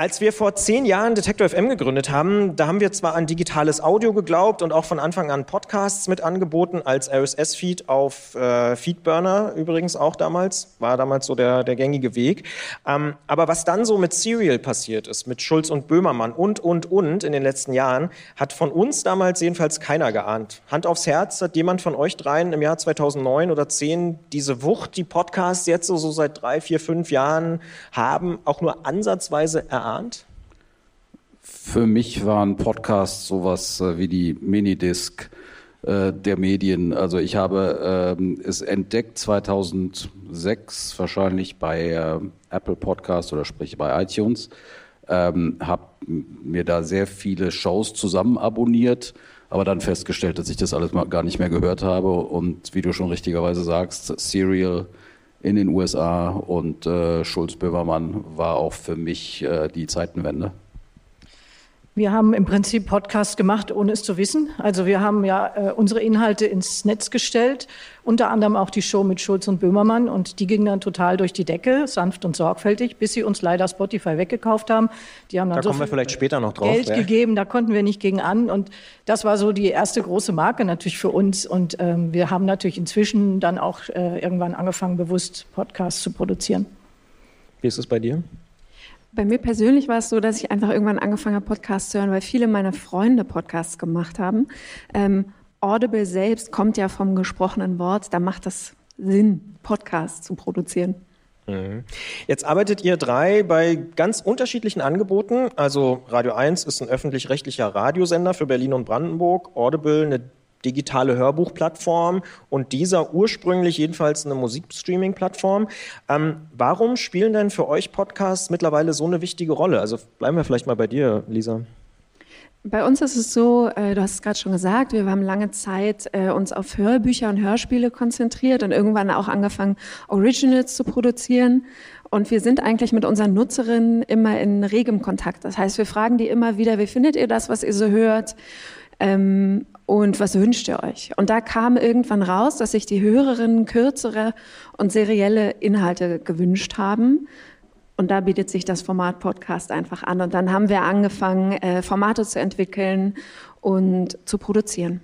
Als wir vor zehn Jahren Detektor FM gegründet haben, da haben wir zwar an digitales Audio geglaubt und auch von Anfang an Podcasts mit angeboten, als RSS-Feed auf äh, Feedburner übrigens auch damals, war damals so der, der gängige Weg. Ähm, aber was dann so mit Serial passiert ist, mit Schulz und Böhmermann und, und, und in den letzten Jahren, hat von uns damals jedenfalls keiner geahnt. Hand aufs Herz, hat jemand von euch dreien im Jahr 2009 oder 10 diese Wucht, die Podcasts jetzt so, so seit drei, vier, fünf Jahren haben, auch nur ansatzweise erahnt? Geahnt? Für mich war ein Podcast sowas äh, wie die Minidisc äh, der Medien. Also ich habe ähm, es entdeckt 2006 wahrscheinlich bei äh, Apple Podcast oder sprich bei iTunes. Ähm, habe mir da sehr viele Shows zusammen abonniert, aber dann festgestellt, dass ich das alles mal gar nicht mehr gehört habe und wie du schon richtigerweise sagst, Serial in den USA und äh, Schulz-Böhmermann war auch für mich äh, die Zeitenwende. Wir haben im Prinzip Podcast gemacht, ohne es zu wissen. Also wir haben ja äh, unsere Inhalte ins Netz gestellt, unter anderem auch die Show mit Schulz und Böhmermann und die ging dann total durch die Decke, sanft und sorgfältig, bis sie uns leider Spotify weggekauft haben. Die haben dann da so kommen wir vielleicht später noch drauf. Geld ja. gegeben, da konnten wir nicht gegen an und das war so die erste große Marke natürlich für uns und ähm, wir haben natürlich inzwischen dann auch äh, irgendwann angefangen, bewusst Podcasts zu produzieren. Wie ist es bei dir? Bei mir persönlich war es so, dass ich einfach irgendwann angefangen habe, Podcasts zu hören, weil viele meiner Freunde Podcasts gemacht haben. Ähm, Audible selbst kommt ja vom gesprochenen Wort, da macht das Sinn, Podcasts zu produzieren. Mhm. Jetzt arbeitet ihr drei bei ganz unterschiedlichen Angeboten. Also Radio 1 ist ein öffentlich-rechtlicher Radiosender für Berlin und Brandenburg, Audible eine digitale Hörbuchplattform und dieser ursprünglich jedenfalls eine Musikstreaming-Plattform. Ähm, warum spielen denn für euch Podcasts mittlerweile so eine wichtige Rolle? Also bleiben wir vielleicht mal bei dir, Lisa. Bei uns ist es so, äh, du hast es gerade schon gesagt, wir haben lange Zeit äh, uns auf Hörbücher und Hörspiele konzentriert und irgendwann auch angefangen, Originals zu produzieren. Und wir sind eigentlich mit unseren Nutzerinnen immer in regem Kontakt. Das heißt, wir fragen die immer wieder, wie findet ihr das, was ihr so hört? Ähm, und was wünscht ihr euch? Und da kam irgendwann raus, dass sich die Hörerinnen kürzere und serielle Inhalte gewünscht haben. Und da bietet sich das Format Podcast einfach an. Und dann haben wir angefangen, äh, Formate zu entwickeln und zu produzieren.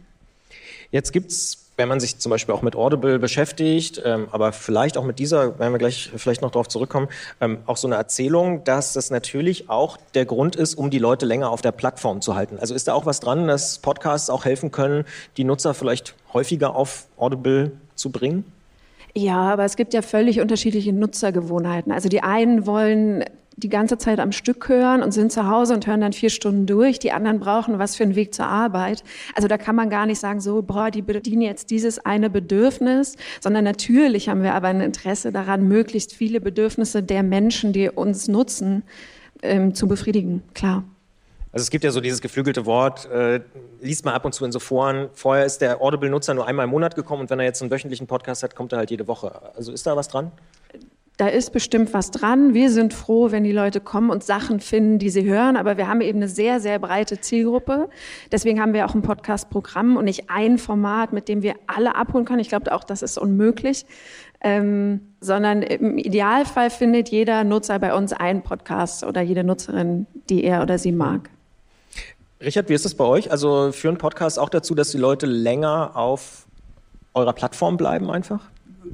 Jetzt gibt es wenn man sich zum Beispiel auch mit Audible beschäftigt, ähm, aber vielleicht auch mit dieser, werden wir gleich vielleicht noch darauf zurückkommen, ähm, auch so eine Erzählung, dass das natürlich auch der Grund ist, um die Leute länger auf der Plattform zu halten. Also ist da auch was dran, dass Podcasts auch helfen können, die Nutzer vielleicht häufiger auf Audible zu bringen? Ja, aber es gibt ja völlig unterschiedliche Nutzergewohnheiten. Also die einen wollen die ganze Zeit am Stück hören und sind zu Hause und hören dann vier Stunden durch. Die anderen brauchen was für einen Weg zur Arbeit. Also da kann man gar nicht sagen, so, boah, die bedienen jetzt dieses eine Bedürfnis, sondern natürlich haben wir aber ein Interesse daran, möglichst viele Bedürfnisse der Menschen, die uns nutzen, ähm, zu befriedigen. Klar. Also es gibt ja so dieses geflügelte Wort, äh, liest man ab und zu in so Foren. Vorher ist der Audible-Nutzer nur einmal im Monat gekommen und wenn er jetzt einen wöchentlichen Podcast hat, kommt er halt jede Woche. Also ist da was dran? Da ist bestimmt was dran. Wir sind froh, wenn die Leute kommen und Sachen finden, die sie hören. Aber wir haben eben eine sehr, sehr breite Zielgruppe. Deswegen haben wir auch ein Podcast-Programm und nicht ein Format, mit dem wir alle abholen können. Ich glaube auch, das ist unmöglich. Ähm, sondern im Idealfall findet jeder Nutzer bei uns einen Podcast oder jede Nutzerin, die er oder sie mag. Richard, wie ist es bei euch? Also führen Podcasts auch dazu, dass die Leute länger auf eurer Plattform bleiben einfach?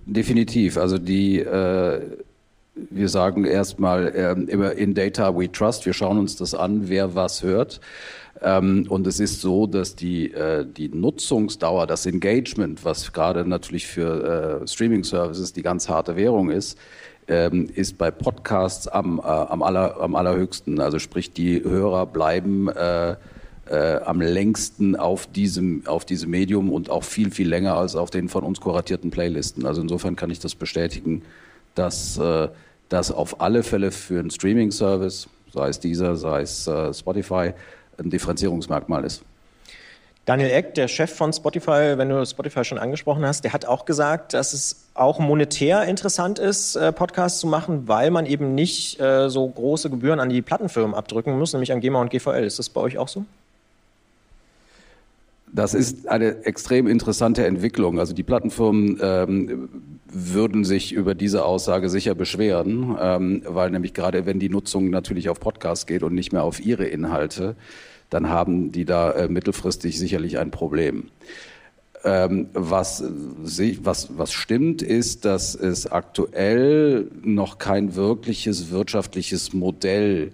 Definitiv. Also die, äh, wir sagen erstmal äh, immer in Data we trust. Wir schauen uns das an, wer was hört. Ähm, und es ist so, dass die, äh, die Nutzungsdauer, das Engagement, was gerade natürlich für äh, Streaming-Services die ganz harte Währung ist, ähm, ist bei Podcasts am, äh, am, aller, am allerhöchsten. Also sprich, die Hörer bleiben äh, am längsten auf diesem, auf diesem Medium und auch viel, viel länger als auf den von uns kuratierten Playlisten. Also insofern kann ich das bestätigen, dass äh, das auf alle Fälle für einen Streaming-Service, sei es dieser, sei es äh, Spotify, ein Differenzierungsmerkmal ist. Daniel Eck, der Chef von Spotify, wenn du Spotify schon angesprochen hast, der hat auch gesagt, dass es auch monetär interessant ist, äh, Podcasts zu machen, weil man eben nicht äh, so große Gebühren an die Plattenfirmen abdrücken muss, nämlich an GEMA und GVL. Ist das bei euch auch so? Das ist eine extrem interessante Entwicklung. Also die Plattenfirmen ähm, würden sich über diese Aussage sicher beschweren, ähm, weil nämlich gerade wenn die Nutzung natürlich auf Podcasts geht und nicht mehr auf ihre Inhalte, dann haben die da äh, mittelfristig sicherlich ein Problem. Ähm, was, was, was stimmt, ist, dass es aktuell noch kein wirkliches wirtschaftliches Modell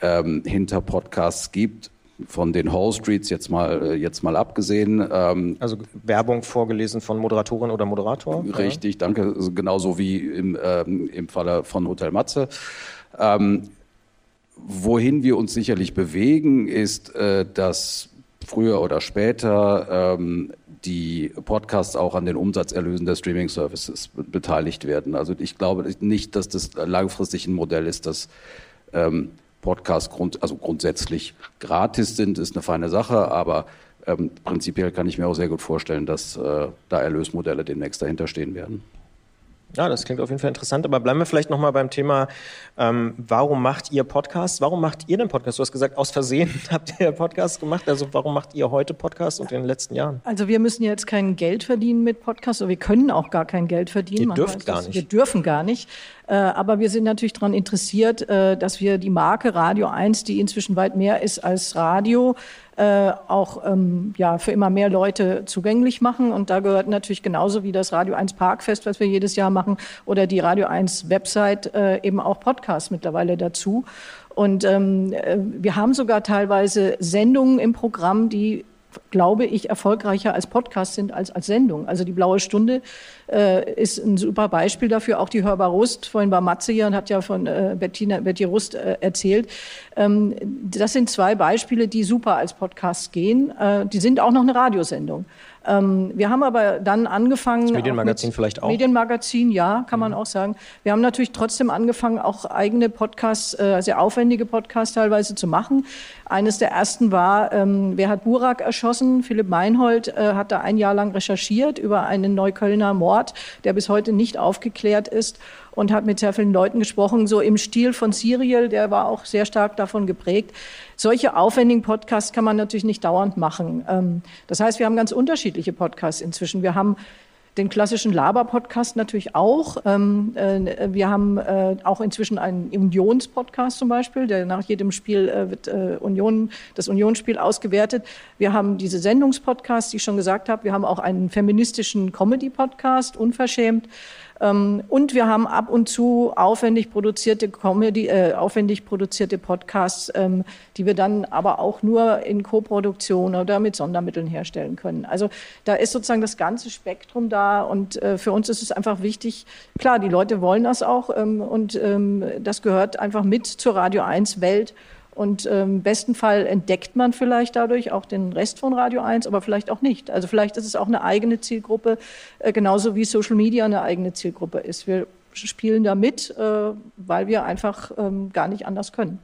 ähm, hinter Podcasts gibt, von den Hall Streets jetzt mal, äh, jetzt mal abgesehen. Ähm, also Werbung vorgelesen von Moderatorin oder Moderator? Richtig, danke. Also genauso wie im, ähm, im Falle von Hotel Matze. Ähm, wohin wir uns sicherlich bewegen, ist, äh, dass früher oder später ähm, die Podcasts auch an den Umsatzerlösen der Streaming-Services beteiligt werden. Also ich glaube nicht, dass das langfristig ein Modell ist, das ähm, Podcasts grund, also grundsätzlich gratis sind, ist eine feine Sache, aber ähm, prinzipiell kann ich mir auch sehr gut vorstellen, dass äh, da Erlösmodelle demnächst dahinter stehen werden. Ja, das klingt auf jeden Fall interessant. Aber bleiben wir vielleicht nochmal beim Thema, ähm, warum macht ihr Podcasts? Warum macht ihr den Podcast? Du hast gesagt, aus Versehen habt ihr Podcast gemacht. Also warum macht ihr heute Podcasts und in den letzten Jahren? Also wir müssen jetzt kein Geld verdienen mit Podcasts. Oder wir können auch gar kein Geld verdienen. Ihr dürft gar nicht. Wir dürfen gar nicht. Äh, aber wir sind natürlich daran interessiert, äh, dass wir die Marke Radio 1, die inzwischen weit mehr ist als Radio, äh, auch ähm, ja, für immer mehr Leute zugänglich machen. Und da gehört natürlich genauso wie das Radio 1 Parkfest, was wir jedes Jahr machen, oder die Radio 1 Website eben auch Podcasts mittlerweile dazu. Und ähm, wir haben sogar teilweise Sendungen im Programm, die glaube ich, erfolgreicher als Podcast sind als als Sendung. Also die Blaue Stunde äh, ist ein super Beispiel dafür. Auch die Hörbar Rust, vorhin war Matze hier und hat ja von äh, Bettina, Betty Rust äh, erzählt. Ähm, das sind zwei Beispiele, die super als Podcast gehen. Äh, die sind auch noch eine Radiosendung. Ähm, wir haben aber dann angefangen. Das Medienmagazin vielleicht auch? Medienmagazin, ja, kann man mhm. auch sagen. Wir haben natürlich trotzdem angefangen, auch eigene Podcasts, äh, sehr aufwendige Podcasts teilweise zu machen. Eines der ersten war, ähm, wer hat Burak erschossen? Philipp Meinhold äh, hat da ein Jahr lang recherchiert über einen Neuköllner Mord, der bis heute nicht aufgeklärt ist und hat mit sehr vielen Leuten gesprochen, so im Stil von Serial, der war auch sehr stark davon geprägt. Solche aufwendigen Podcasts kann man natürlich nicht dauernd machen. Ähm, das heißt, wir haben ganz unterschiedliche Podcasts inzwischen. Wir haben den klassischen Laber-Podcast natürlich auch. Ähm, äh, wir haben äh, auch inzwischen einen Unions-Podcast zum Beispiel, der nach jedem Spiel äh, wird Union, das Unionsspiel ausgewertet. Wir haben diese Sendungspodcasts, die ich schon gesagt habe. Wir haben auch einen feministischen Comedy-Podcast, unverschämt. Ähm, und wir haben ab und zu aufwendig produzierte Comedy, äh, aufwendig produzierte Podcasts, ähm, die wir dann aber auch nur in Koproduktion oder mit Sondermitteln herstellen können. Also da ist sozusagen das ganze Spektrum da und äh, für uns ist es einfach wichtig, klar, die Leute wollen das auch ähm, und ähm, das gehört einfach mit zur Radio 1 Welt und im ähm, besten Fall entdeckt man vielleicht dadurch auch den Rest von Radio 1, aber vielleicht auch nicht. Also vielleicht ist es auch eine eigene Zielgruppe, äh, genauso wie Social Media eine eigene Zielgruppe ist. Wir spielen da mit, äh, weil wir einfach ähm, gar nicht anders können.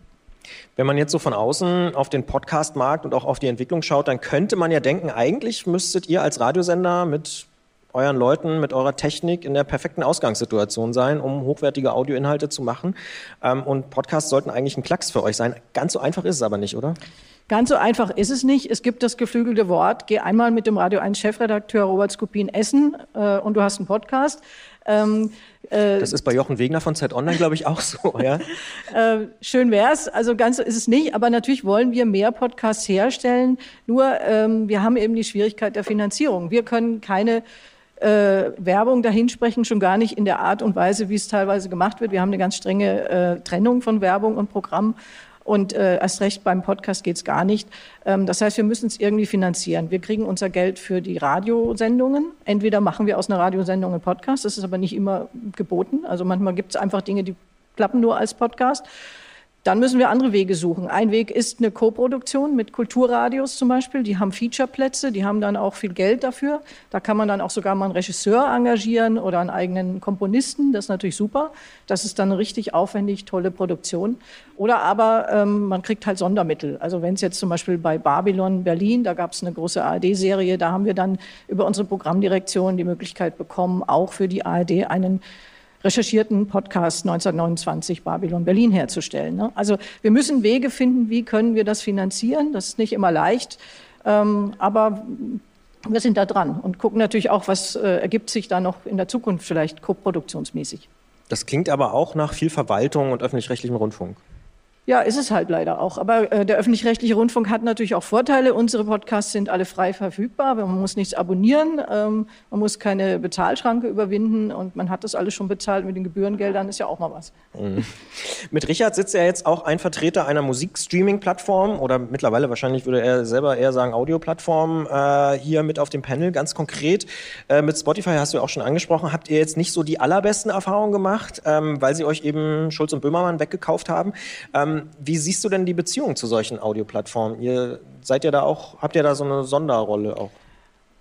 Wenn man jetzt so von außen auf den Podcast-Markt und auch auf die Entwicklung schaut, dann könnte man ja denken, eigentlich müsstet ihr als Radiosender mit euren Leuten, mit eurer Technik in der perfekten Ausgangssituation sein, um hochwertige Audioinhalte zu machen. Ähm, und Podcasts sollten eigentlich ein Klacks für euch sein. Ganz so einfach ist es aber nicht, oder? Ganz so einfach ist es nicht. Es gibt das geflügelte Wort, geh einmal mit dem Radio 1 Chefredakteur Robert Skopin essen äh, und du hast einen Podcast. Ähm, äh, das ist bei Jochen Wegner von Z Online, glaube ich, auch so. Ja? äh, schön wär's. Also ganz so ist es nicht. Aber natürlich wollen wir mehr Podcasts herstellen. Nur ähm, wir haben eben die Schwierigkeit der Finanzierung. Wir können keine äh, Werbung dahinsprechen, schon gar nicht in der Art und Weise, wie es teilweise gemacht wird. Wir haben eine ganz strenge äh, Trennung von Werbung und Programm. Und äh, erst recht beim Podcast geht es gar nicht. Ähm, das heißt, wir müssen es irgendwie finanzieren. Wir kriegen unser Geld für die Radiosendungen. Entweder machen wir aus einer Radiosendung einen Podcast, das ist aber nicht immer geboten. Also manchmal gibt es einfach Dinge, die klappen nur als Podcast. Dann müssen wir andere Wege suchen. Ein Weg ist eine Koproduktion mit Kulturradios zum Beispiel. Die haben Featureplätze, die haben dann auch viel Geld dafür. Da kann man dann auch sogar mal einen Regisseur engagieren oder einen eigenen Komponisten. Das ist natürlich super. Das ist dann eine richtig aufwendig tolle Produktion. Oder aber ähm, man kriegt halt Sondermittel. Also wenn es jetzt zum Beispiel bei Babylon Berlin, da gab es eine große ARD-Serie, da haben wir dann über unsere Programmdirektion die Möglichkeit bekommen, auch für die ARD einen recherchierten Podcast 1929 Babylon Berlin herzustellen. Ne? Also wir müssen Wege finden, wie können wir das finanzieren. Das ist nicht immer leicht, ähm, aber wir sind da dran und gucken natürlich auch, was äh, ergibt sich da noch in der Zukunft vielleicht koproduktionsmäßig. Das klingt aber auch nach viel Verwaltung und öffentlich-rechtlichem Rundfunk. Ja, ist es halt leider auch. Aber äh, der öffentlich-rechtliche Rundfunk hat natürlich auch Vorteile. Unsere Podcasts sind alle frei verfügbar. Man muss nichts abonnieren, ähm, man muss keine Bezahlschranke überwinden und man hat das alles schon bezahlt mit den Gebührengeldern, ist ja auch mal was. Mhm. Mit Richard sitzt ja jetzt auch ein Vertreter einer Musikstreaming-Plattform oder mittlerweile wahrscheinlich würde er selber eher sagen Audioplattform äh, hier mit auf dem Panel. Ganz konkret, äh, mit Spotify hast du ja auch schon angesprochen, habt ihr jetzt nicht so die allerbesten Erfahrungen gemacht, ähm, weil sie euch eben Schulz und Böhmermann weggekauft haben. Ähm, ähm, wie siehst du denn die Beziehung zu solchen Audioplattformen? Ihr seid ja da auch, habt ihr da so eine Sonderrolle auch?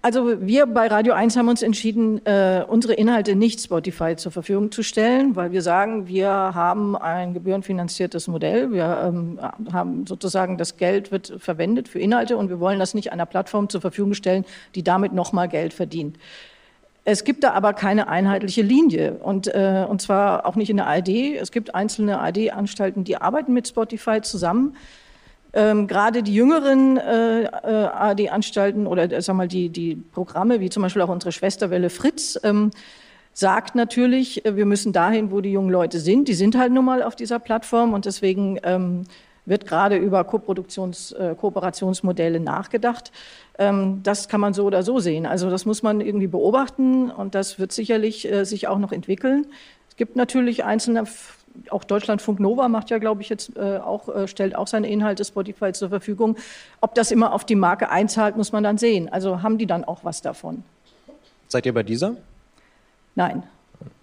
Also wir bei Radio 1 haben uns entschieden, äh, unsere Inhalte nicht Spotify zur Verfügung zu stellen, weil wir sagen, wir haben ein gebührenfinanziertes Modell. Wir ähm, haben sozusagen das Geld wird verwendet für Inhalte und wir wollen das nicht einer Plattform zur Verfügung stellen, die damit nochmal Geld verdient. Es gibt da aber keine einheitliche Linie und, äh, und zwar auch nicht in der ARD. Es gibt einzelne ARD-Anstalten, die arbeiten mit Spotify zusammen. Ähm, Gerade die jüngeren äh, äh ARD-Anstalten oder äh, sag mal die, die Programme, wie zum Beispiel auch unsere Schwesterwelle Fritz, ähm, sagt natürlich, äh, wir müssen dahin, wo die jungen Leute sind. Die sind halt nun mal auf dieser Plattform und deswegen ähm, wird gerade über Koproduktions, äh, Kooperationsmodelle nachgedacht. Ähm, das kann man so oder so sehen. Also das muss man irgendwie beobachten und das wird sicherlich äh, sich auch noch entwickeln. Es gibt natürlich einzelne, auch Deutschlandfunk Nova macht ja, glaube ich, jetzt äh, auch, äh, stellt auch seine Inhalte Spotify zur Verfügung. Ob das immer auf die Marke einzahlt, muss man dann sehen. Also haben die dann auch was davon. Seid ihr bei dieser? Nein.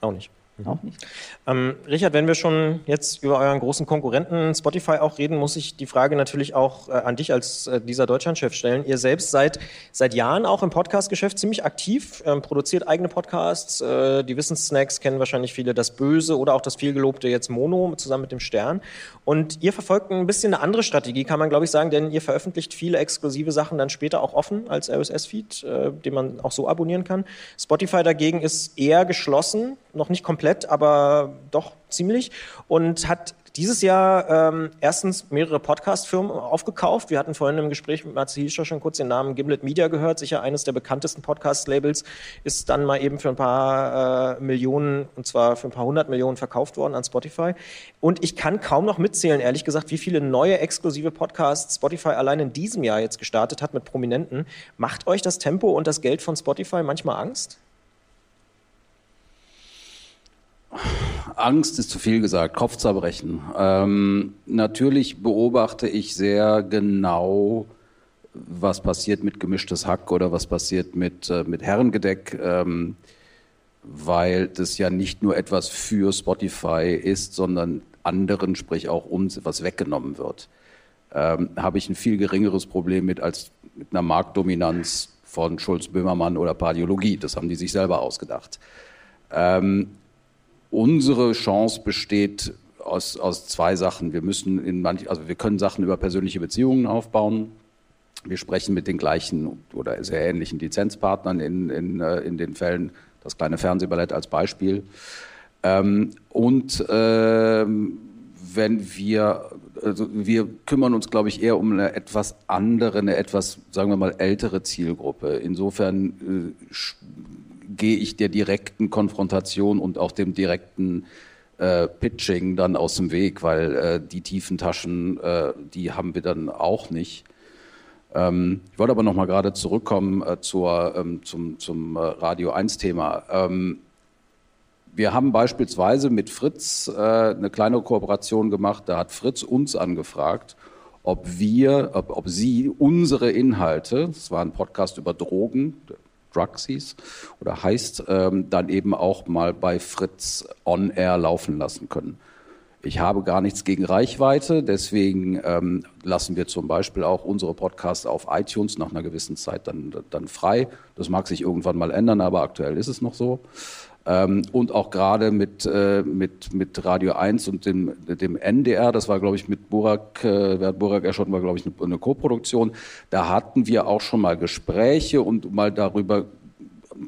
Auch nicht. Mhm. Auch nicht. Ähm, Richard, wenn wir schon jetzt über euren großen Konkurrenten Spotify auch reden, muss ich die Frage natürlich auch äh, an dich als äh, dieser Deutschlandchef stellen. Ihr selbst seid seit Jahren auch im Podcastgeschäft ziemlich aktiv, ähm, produziert eigene Podcasts. Äh, die Wissenssnacks kennen wahrscheinlich viele das Böse oder auch das vielgelobte jetzt Mono zusammen mit dem Stern. Und ihr verfolgt ein bisschen eine andere Strategie, kann man glaube ich sagen, denn ihr veröffentlicht viele exklusive Sachen dann später auch offen als RSS-Feed, äh, den man auch so abonnieren kann. Spotify dagegen ist eher geschlossen, noch nicht komplett aber doch ziemlich. Und hat dieses Jahr ähm, erstens mehrere Podcast-Firmen aufgekauft. Wir hatten vorhin im Gespräch mit Matze Hiescher schon kurz den Namen Gimlet Media gehört. Sicher eines der bekanntesten Podcast-Labels ist dann mal eben für ein paar äh, Millionen, und zwar für ein paar hundert Millionen verkauft worden an Spotify. Und ich kann kaum noch mitzählen, ehrlich gesagt, wie viele neue exklusive Podcasts Spotify allein in diesem Jahr jetzt gestartet hat mit Prominenten. Macht euch das Tempo und das Geld von Spotify manchmal Angst? Angst ist zu viel gesagt, Kopfzerbrechen. Ähm, natürlich beobachte ich sehr genau, was passiert mit gemischtes Hack oder was passiert mit, äh, mit Herrengedeck, ähm, weil das ja nicht nur etwas für Spotify ist, sondern anderen, sprich auch uns, etwas weggenommen wird. Ähm, Habe ich ein viel geringeres Problem mit als mit einer Marktdominanz von Schulz-Böhmermann oder Pardiologie. Das haben die sich selber ausgedacht. Ähm, Unsere Chance besteht aus, aus zwei Sachen. Wir müssen in manch, also wir können Sachen über persönliche Beziehungen aufbauen. Wir sprechen mit den gleichen oder sehr ähnlichen Lizenzpartnern in, in, äh, in den Fällen, das kleine Fernsehballett als Beispiel. Ähm, und ähm, wenn wir, also wir kümmern uns, glaube ich, eher um eine etwas andere, eine etwas, sagen wir mal, ältere Zielgruppe. Insofern äh, gehe ich der direkten Konfrontation und auch dem direkten äh, Pitching dann aus dem Weg, weil äh, die tiefen Taschen, äh, die haben wir dann auch nicht. Ähm, ich wollte aber noch mal gerade zurückkommen äh, zur, ähm, zum, zum äh, Radio 1-Thema. Ähm, wir haben beispielsweise mit Fritz äh, eine kleine Kooperation gemacht. Da hat Fritz uns angefragt, ob wir, ob, ob sie unsere Inhalte, das war ein Podcast über Drogen, Drugs oder heißt, ähm, dann eben auch mal bei Fritz on Air laufen lassen können. Ich habe gar nichts gegen Reichweite, deswegen ähm, lassen wir zum Beispiel auch unsere Podcasts auf iTunes nach einer gewissen Zeit dann, dann frei. Das mag sich irgendwann mal ändern, aber aktuell ist es noch so. Ähm, und auch gerade mit, äh, mit, mit Radio 1 und dem, dem NDR, das war, glaube ich, mit Burak, äh, Burak erschossen, war, glaube ich, eine, eine Co-Produktion. Da hatten wir auch schon mal Gespräche und mal darüber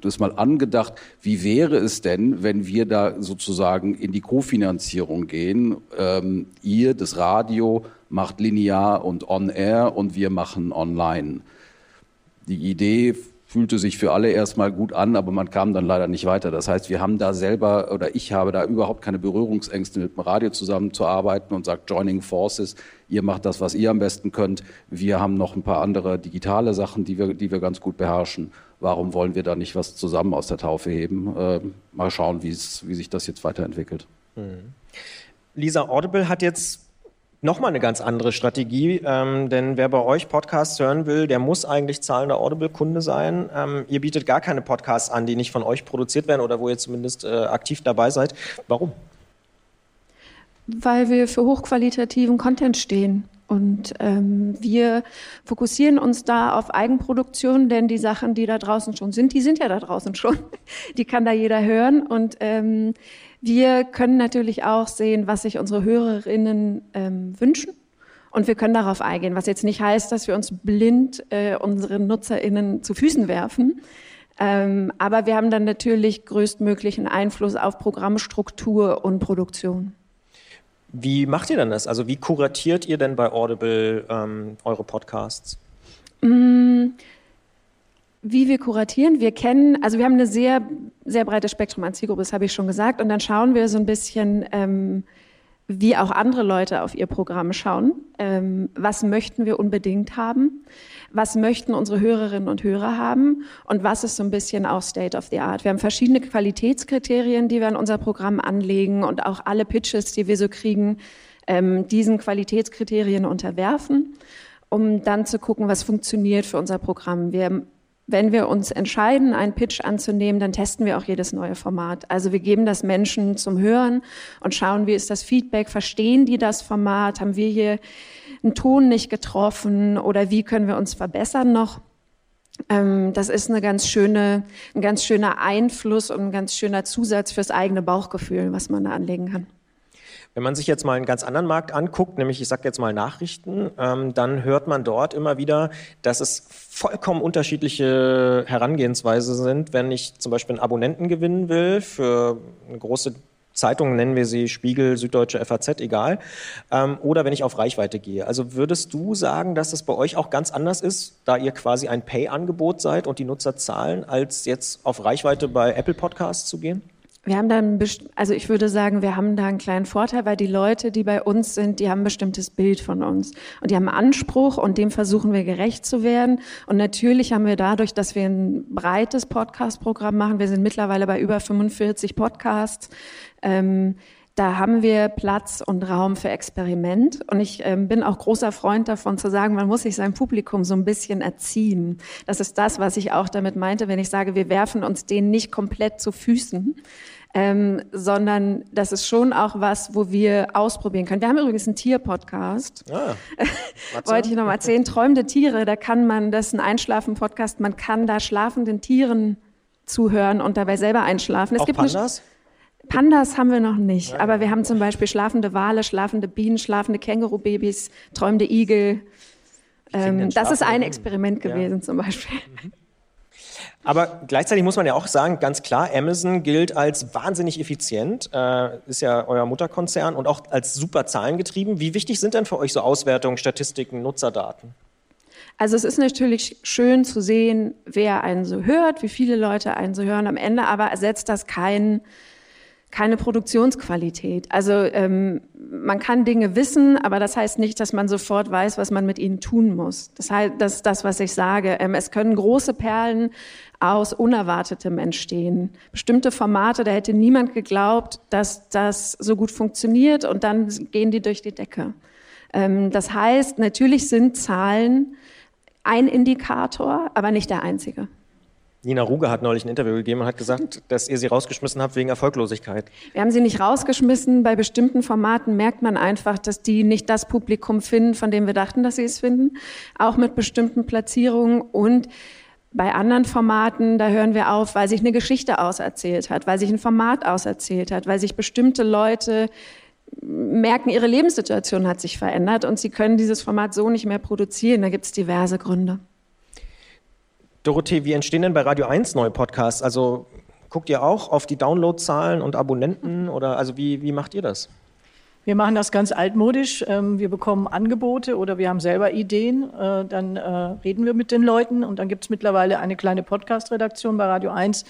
das mal angedacht, wie wäre es denn, wenn wir da sozusagen in die Kofinanzierung gehen? Ähm, ihr, das Radio, macht linear und on-air und wir machen online. Die Idee fühlte sich für alle erstmal gut an, aber man kam dann leider nicht weiter. Das heißt, wir haben da selber oder ich habe da überhaupt keine Berührungsängste mit dem Radio zusammenzuarbeiten und sagt Joining Forces, ihr macht das, was ihr am besten könnt. Wir haben noch ein paar andere digitale Sachen, die wir, die wir ganz gut beherrschen. Warum wollen wir da nicht was zusammen aus der Taufe heben? Äh, mal schauen, wie sich das jetzt weiterentwickelt. Mhm. Lisa Audible hat jetzt nochmal eine ganz andere Strategie, ähm, denn wer bei euch Podcasts hören will, der muss eigentlich zahlender Audible-Kunde sein. Ähm, ihr bietet gar keine Podcasts an, die nicht von euch produziert werden oder wo ihr zumindest äh, aktiv dabei seid. Warum? Weil wir für hochqualitativen Content stehen. Und ähm, wir fokussieren uns da auf Eigenproduktion, denn die Sachen, die da draußen schon sind, die sind ja da draußen schon. Die kann da jeder hören. Und ähm, wir können natürlich auch sehen, was sich unsere Hörerinnen ähm, wünschen. Und wir können darauf eingehen, was jetzt nicht heißt, dass wir uns blind äh, unseren NutzerInnen zu Füßen werfen. Ähm, aber wir haben dann natürlich größtmöglichen Einfluss auf Programmstruktur und Produktion. Wie macht ihr denn das? Also wie kuratiert ihr denn bei Audible ähm, eure Podcasts? Mm, wie wir kuratieren, wir kennen, also wir haben eine sehr, sehr breites Spektrum an Zielgruppe, das habe ich schon gesagt. Und dann schauen wir so ein bisschen, ähm, wie auch andere Leute auf ihr Programm schauen. Ähm, was möchten wir unbedingt haben? Was möchten unsere Hörerinnen und Hörer haben? Und was ist so ein bisschen auch State of the Art? Wir haben verschiedene Qualitätskriterien, die wir in unser Programm anlegen und auch alle Pitches, die wir so kriegen, ähm, diesen Qualitätskriterien unterwerfen, um dann zu gucken, was funktioniert für unser Programm. Wir wenn wir uns entscheiden, einen Pitch anzunehmen, dann testen wir auch jedes neue Format. Also wir geben das Menschen zum Hören und schauen, wie ist das Feedback, verstehen die das Format, haben wir hier einen Ton nicht getroffen oder wie können wir uns verbessern noch. Ähm, das ist eine ganz schöne, ein ganz schöner Einfluss und ein ganz schöner Zusatz fürs eigene Bauchgefühl, was man da anlegen kann. Wenn man sich jetzt mal einen ganz anderen Markt anguckt, nämlich ich sage jetzt mal Nachrichten, ähm, dann hört man dort immer wieder, dass es vollkommen unterschiedliche Herangehensweise sind, wenn ich zum Beispiel einen Abonnenten gewinnen will für eine große Zeitung, nennen wir sie Spiegel, Süddeutsche FAZ, egal, ähm, oder wenn ich auf Reichweite gehe. Also würdest du sagen, dass es bei euch auch ganz anders ist, da ihr quasi ein Pay-Angebot seid und die Nutzer zahlen, als jetzt auf Reichweite bei Apple Podcasts zu gehen? Wir haben da ein, also ich würde sagen, wir haben da einen kleinen Vorteil, weil die Leute, die bei uns sind, die haben ein bestimmtes Bild von uns und die haben einen Anspruch und dem versuchen wir gerecht zu werden. Und natürlich haben wir dadurch, dass wir ein breites Podcast-Programm machen, wir sind mittlerweile bei über 45 Podcasts, ähm, da haben wir Platz und Raum für Experiment. Und ich ähm, bin auch großer Freund davon zu sagen, man muss sich sein Publikum so ein bisschen erziehen. Das ist das, was ich auch damit meinte, wenn ich sage, wir werfen uns denen nicht komplett zu Füßen. Ähm, sondern das ist schon auch was, wo wir ausprobieren können. Wir haben übrigens einen Tier-Podcast. Ah, Wollte ich noch mal erzählen. Träumende Tiere, da kann man, das ist ein Einschlafen-Podcast, man kann da schlafenden Tieren zuhören und dabei selber einschlafen. Es auch gibt Pandas? Pandas haben wir noch nicht, aber wir haben zum Beispiel schlafende Wale, schlafende Bienen, schlafende Kängurubabys, träumende Igel. Ähm, das ist ein Experiment gewesen ja. zum Beispiel. Mhm. Aber gleichzeitig muss man ja auch sagen, ganz klar, Amazon gilt als wahnsinnig effizient, äh, ist ja euer Mutterkonzern und auch als super zahlengetrieben. Wie wichtig sind denn für euch so Auswertungen, Statistiken, Nutzerdaten? Also es ist natürlich schön zu sehen, wer einen so hört, wie viele Leute einen so hören. Am Ende aber ersetzt das kein, keine Produktionsqualität. Also ähm, man kann Dinge wissen, aber das heißt nicht, dass man sofort weiß, was man mit ihnen tun muss. Das heißt, das ist das, was ich sage. Ähm, es können große Perlen aus Unerwartetem entstehen. Bestimmte Formate, da hätte niemand geglaubt, dass das so gut funktioniert und dann gehen die durch die Decke. Ähm, das heißt, natürlich sind Zahlen ein Indikator, aber nicht der einzige. Nina Ruge hat neulich ein Interview gegeben und hat gesagt, dass ihr sie rausgeschmissen habt wegen Erfolglosigkeit. Wir haben sie nicht rausgeschmissen. Bei bestimmten Formaten merkt man einfach, dass die nicht das Publikum finden, von dem wir dachten, dass sie es finden. Auch mit bestimmten Platzierungen und bei anderen Formaten, da hören wir auf, weil sich eine Geschichte auserzählt hat, weil sich ein Format auserzählt hat, weil sich bestimmte Leute merken, ihre Lebenssituation hat sich verändert und sie können dieses Format so nicht mehr produzieren. Da gibt es diverse Gründe. Dorothee, wie entstehen denn bei Radio 1 neue Podcasts? Also guckt ihr auch auf die Downloadzahlen und Abonnenten oder also wie, wie macht ihr das? Wir machen das ganz altmodisch. Ähm, wir bekommen Angebote oder wir haben selber Ideen. Äh, dann äh, reden wir mit den Leuten und dann gibt es mittlerweile eine kleine Podcast-Redaktion bei Radio 1,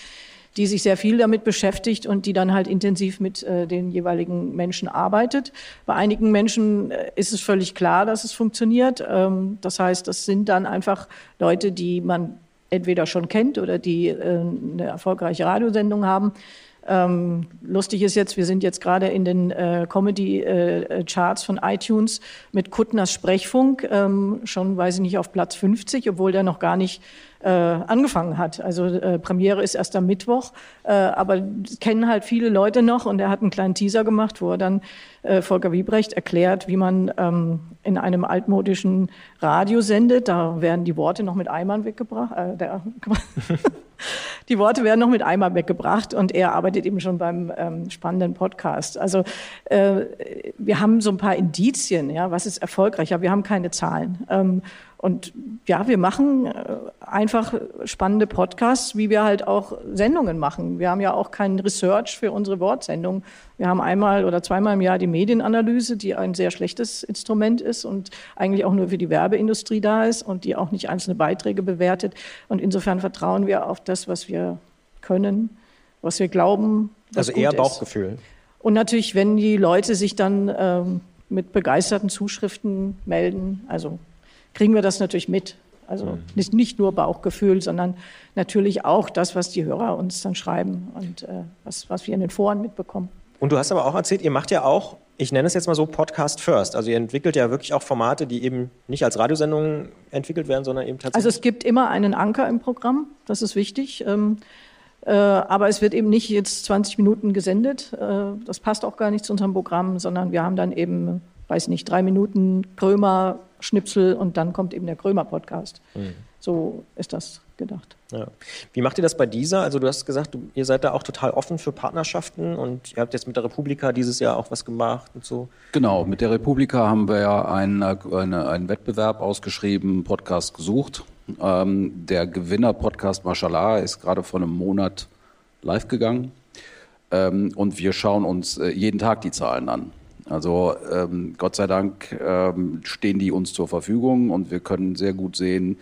die sich sehr viel damit beschäftigt und die dann halt intensiv mit äh, den jeweiligen Menschen arbeitet. Bei einigen Menschen ist es völlig klar, dass es funktioniert. Ähm, das heißt, das sind dann einfach Leute, die man entweder schon kennt oder die eine erfolgreiche Radiosendung haben. Ähm, lustig ist jetzt, wir sind jetzt gerade in den äh, Comedy-Charts äh, von iTunes mit Kuttners Sprechfunk, ähm, schon weiß ich nicht, auf Platz 50, obwohl der noch gar nicht äh, angefangen hat. Also äh, Premiere ist erst am Mittwoch, äh, aber kennen halt viele Leute noch und er hat einen kleinen Teaser gemacht, wo er dann äh, Volker Wiebrecht erklärt, wie man ähm, in einem altmodischen Radio sendet. Da werden die Worte noch mit Eimern weggebracht. Äh, der, die Worte werden noch mit Eimer weggebracht und er arbeitet eben schon beim ähm, spannenden Podcast. Also äh, wir haben so ein paar Indizien, ja, was ist erfolgreich, aber wir haben keine Zahlen. Ähm, und ja, wir machen äh, einfach spannende Podcasts, wie wir halt auch Sendungen machen. Wir haben ja auch kein Research für unsere Wortsendung. Wir haben einmal oder zweimal im Jahr die Medienanalyse, die ein sehr schlechtes Instrument ist und eigentlich auch nur für die Werbeindustrie da ist und die auch nicht einzelne Beiträge bewertet. Und insofern vertrauen wir auf das, was wir können, was wir glauben. Was also eher Bauchgefühl. Und natürlich, wenn die Leute sich dann ähm, mit begeisterten Zuschriften melden, also kriegen wir das natürlich mit. Also mhm. nicht, nicht nur Bauchgefühl, sondern natürlich auch das, was die Hörer uns dann schreiben und äh, was, was wir in den Foren mitbekommen. Und du hast aber auch erzählt, ihr macht ja auch, ich nenne es jetzt mal so Podcast First. Also ihr entwickelt ja wirklich auch Formate, die eben nicht als Radiosendungen entwickelt werden, sondern eben tatsächlich. Also es gibt immer einen Anker im Programm, das ist wichtig. Ähm, äh, aber es wird eben nicht jetzt 20 Minuten gesendet. Äh, das passt auch gar nicht zu unserem Programm, sondern wir haben dann eben, weiß nicht, drei Minuten Krömer Schnipsel und dann kommt eben der Krömer-Podcast. Mhm. So ist das gedacht. Ja. Wie macht ihr das bei dieser? Also du hast gesagt, du, ihr seid da auch total offen für Partnerschaften und ihr habt jetzt mit der Republika dieses Jahr auch was gemacht und so. Genau, mit der Republika haben wir ja einen, eine, einen Wettbewerb ausgeschrieben, Podcast gesucht. Ähm, der Gewinner-Podcast Mashallah ist gerade vor einem Monat live gegangen. Ähm, und wir schauen uns äh, jeden Tag die Zahlen an. Also ähm, Gott sei Dank ähm, stehen die uns zur Verfügung und wir können sehr gut sehen,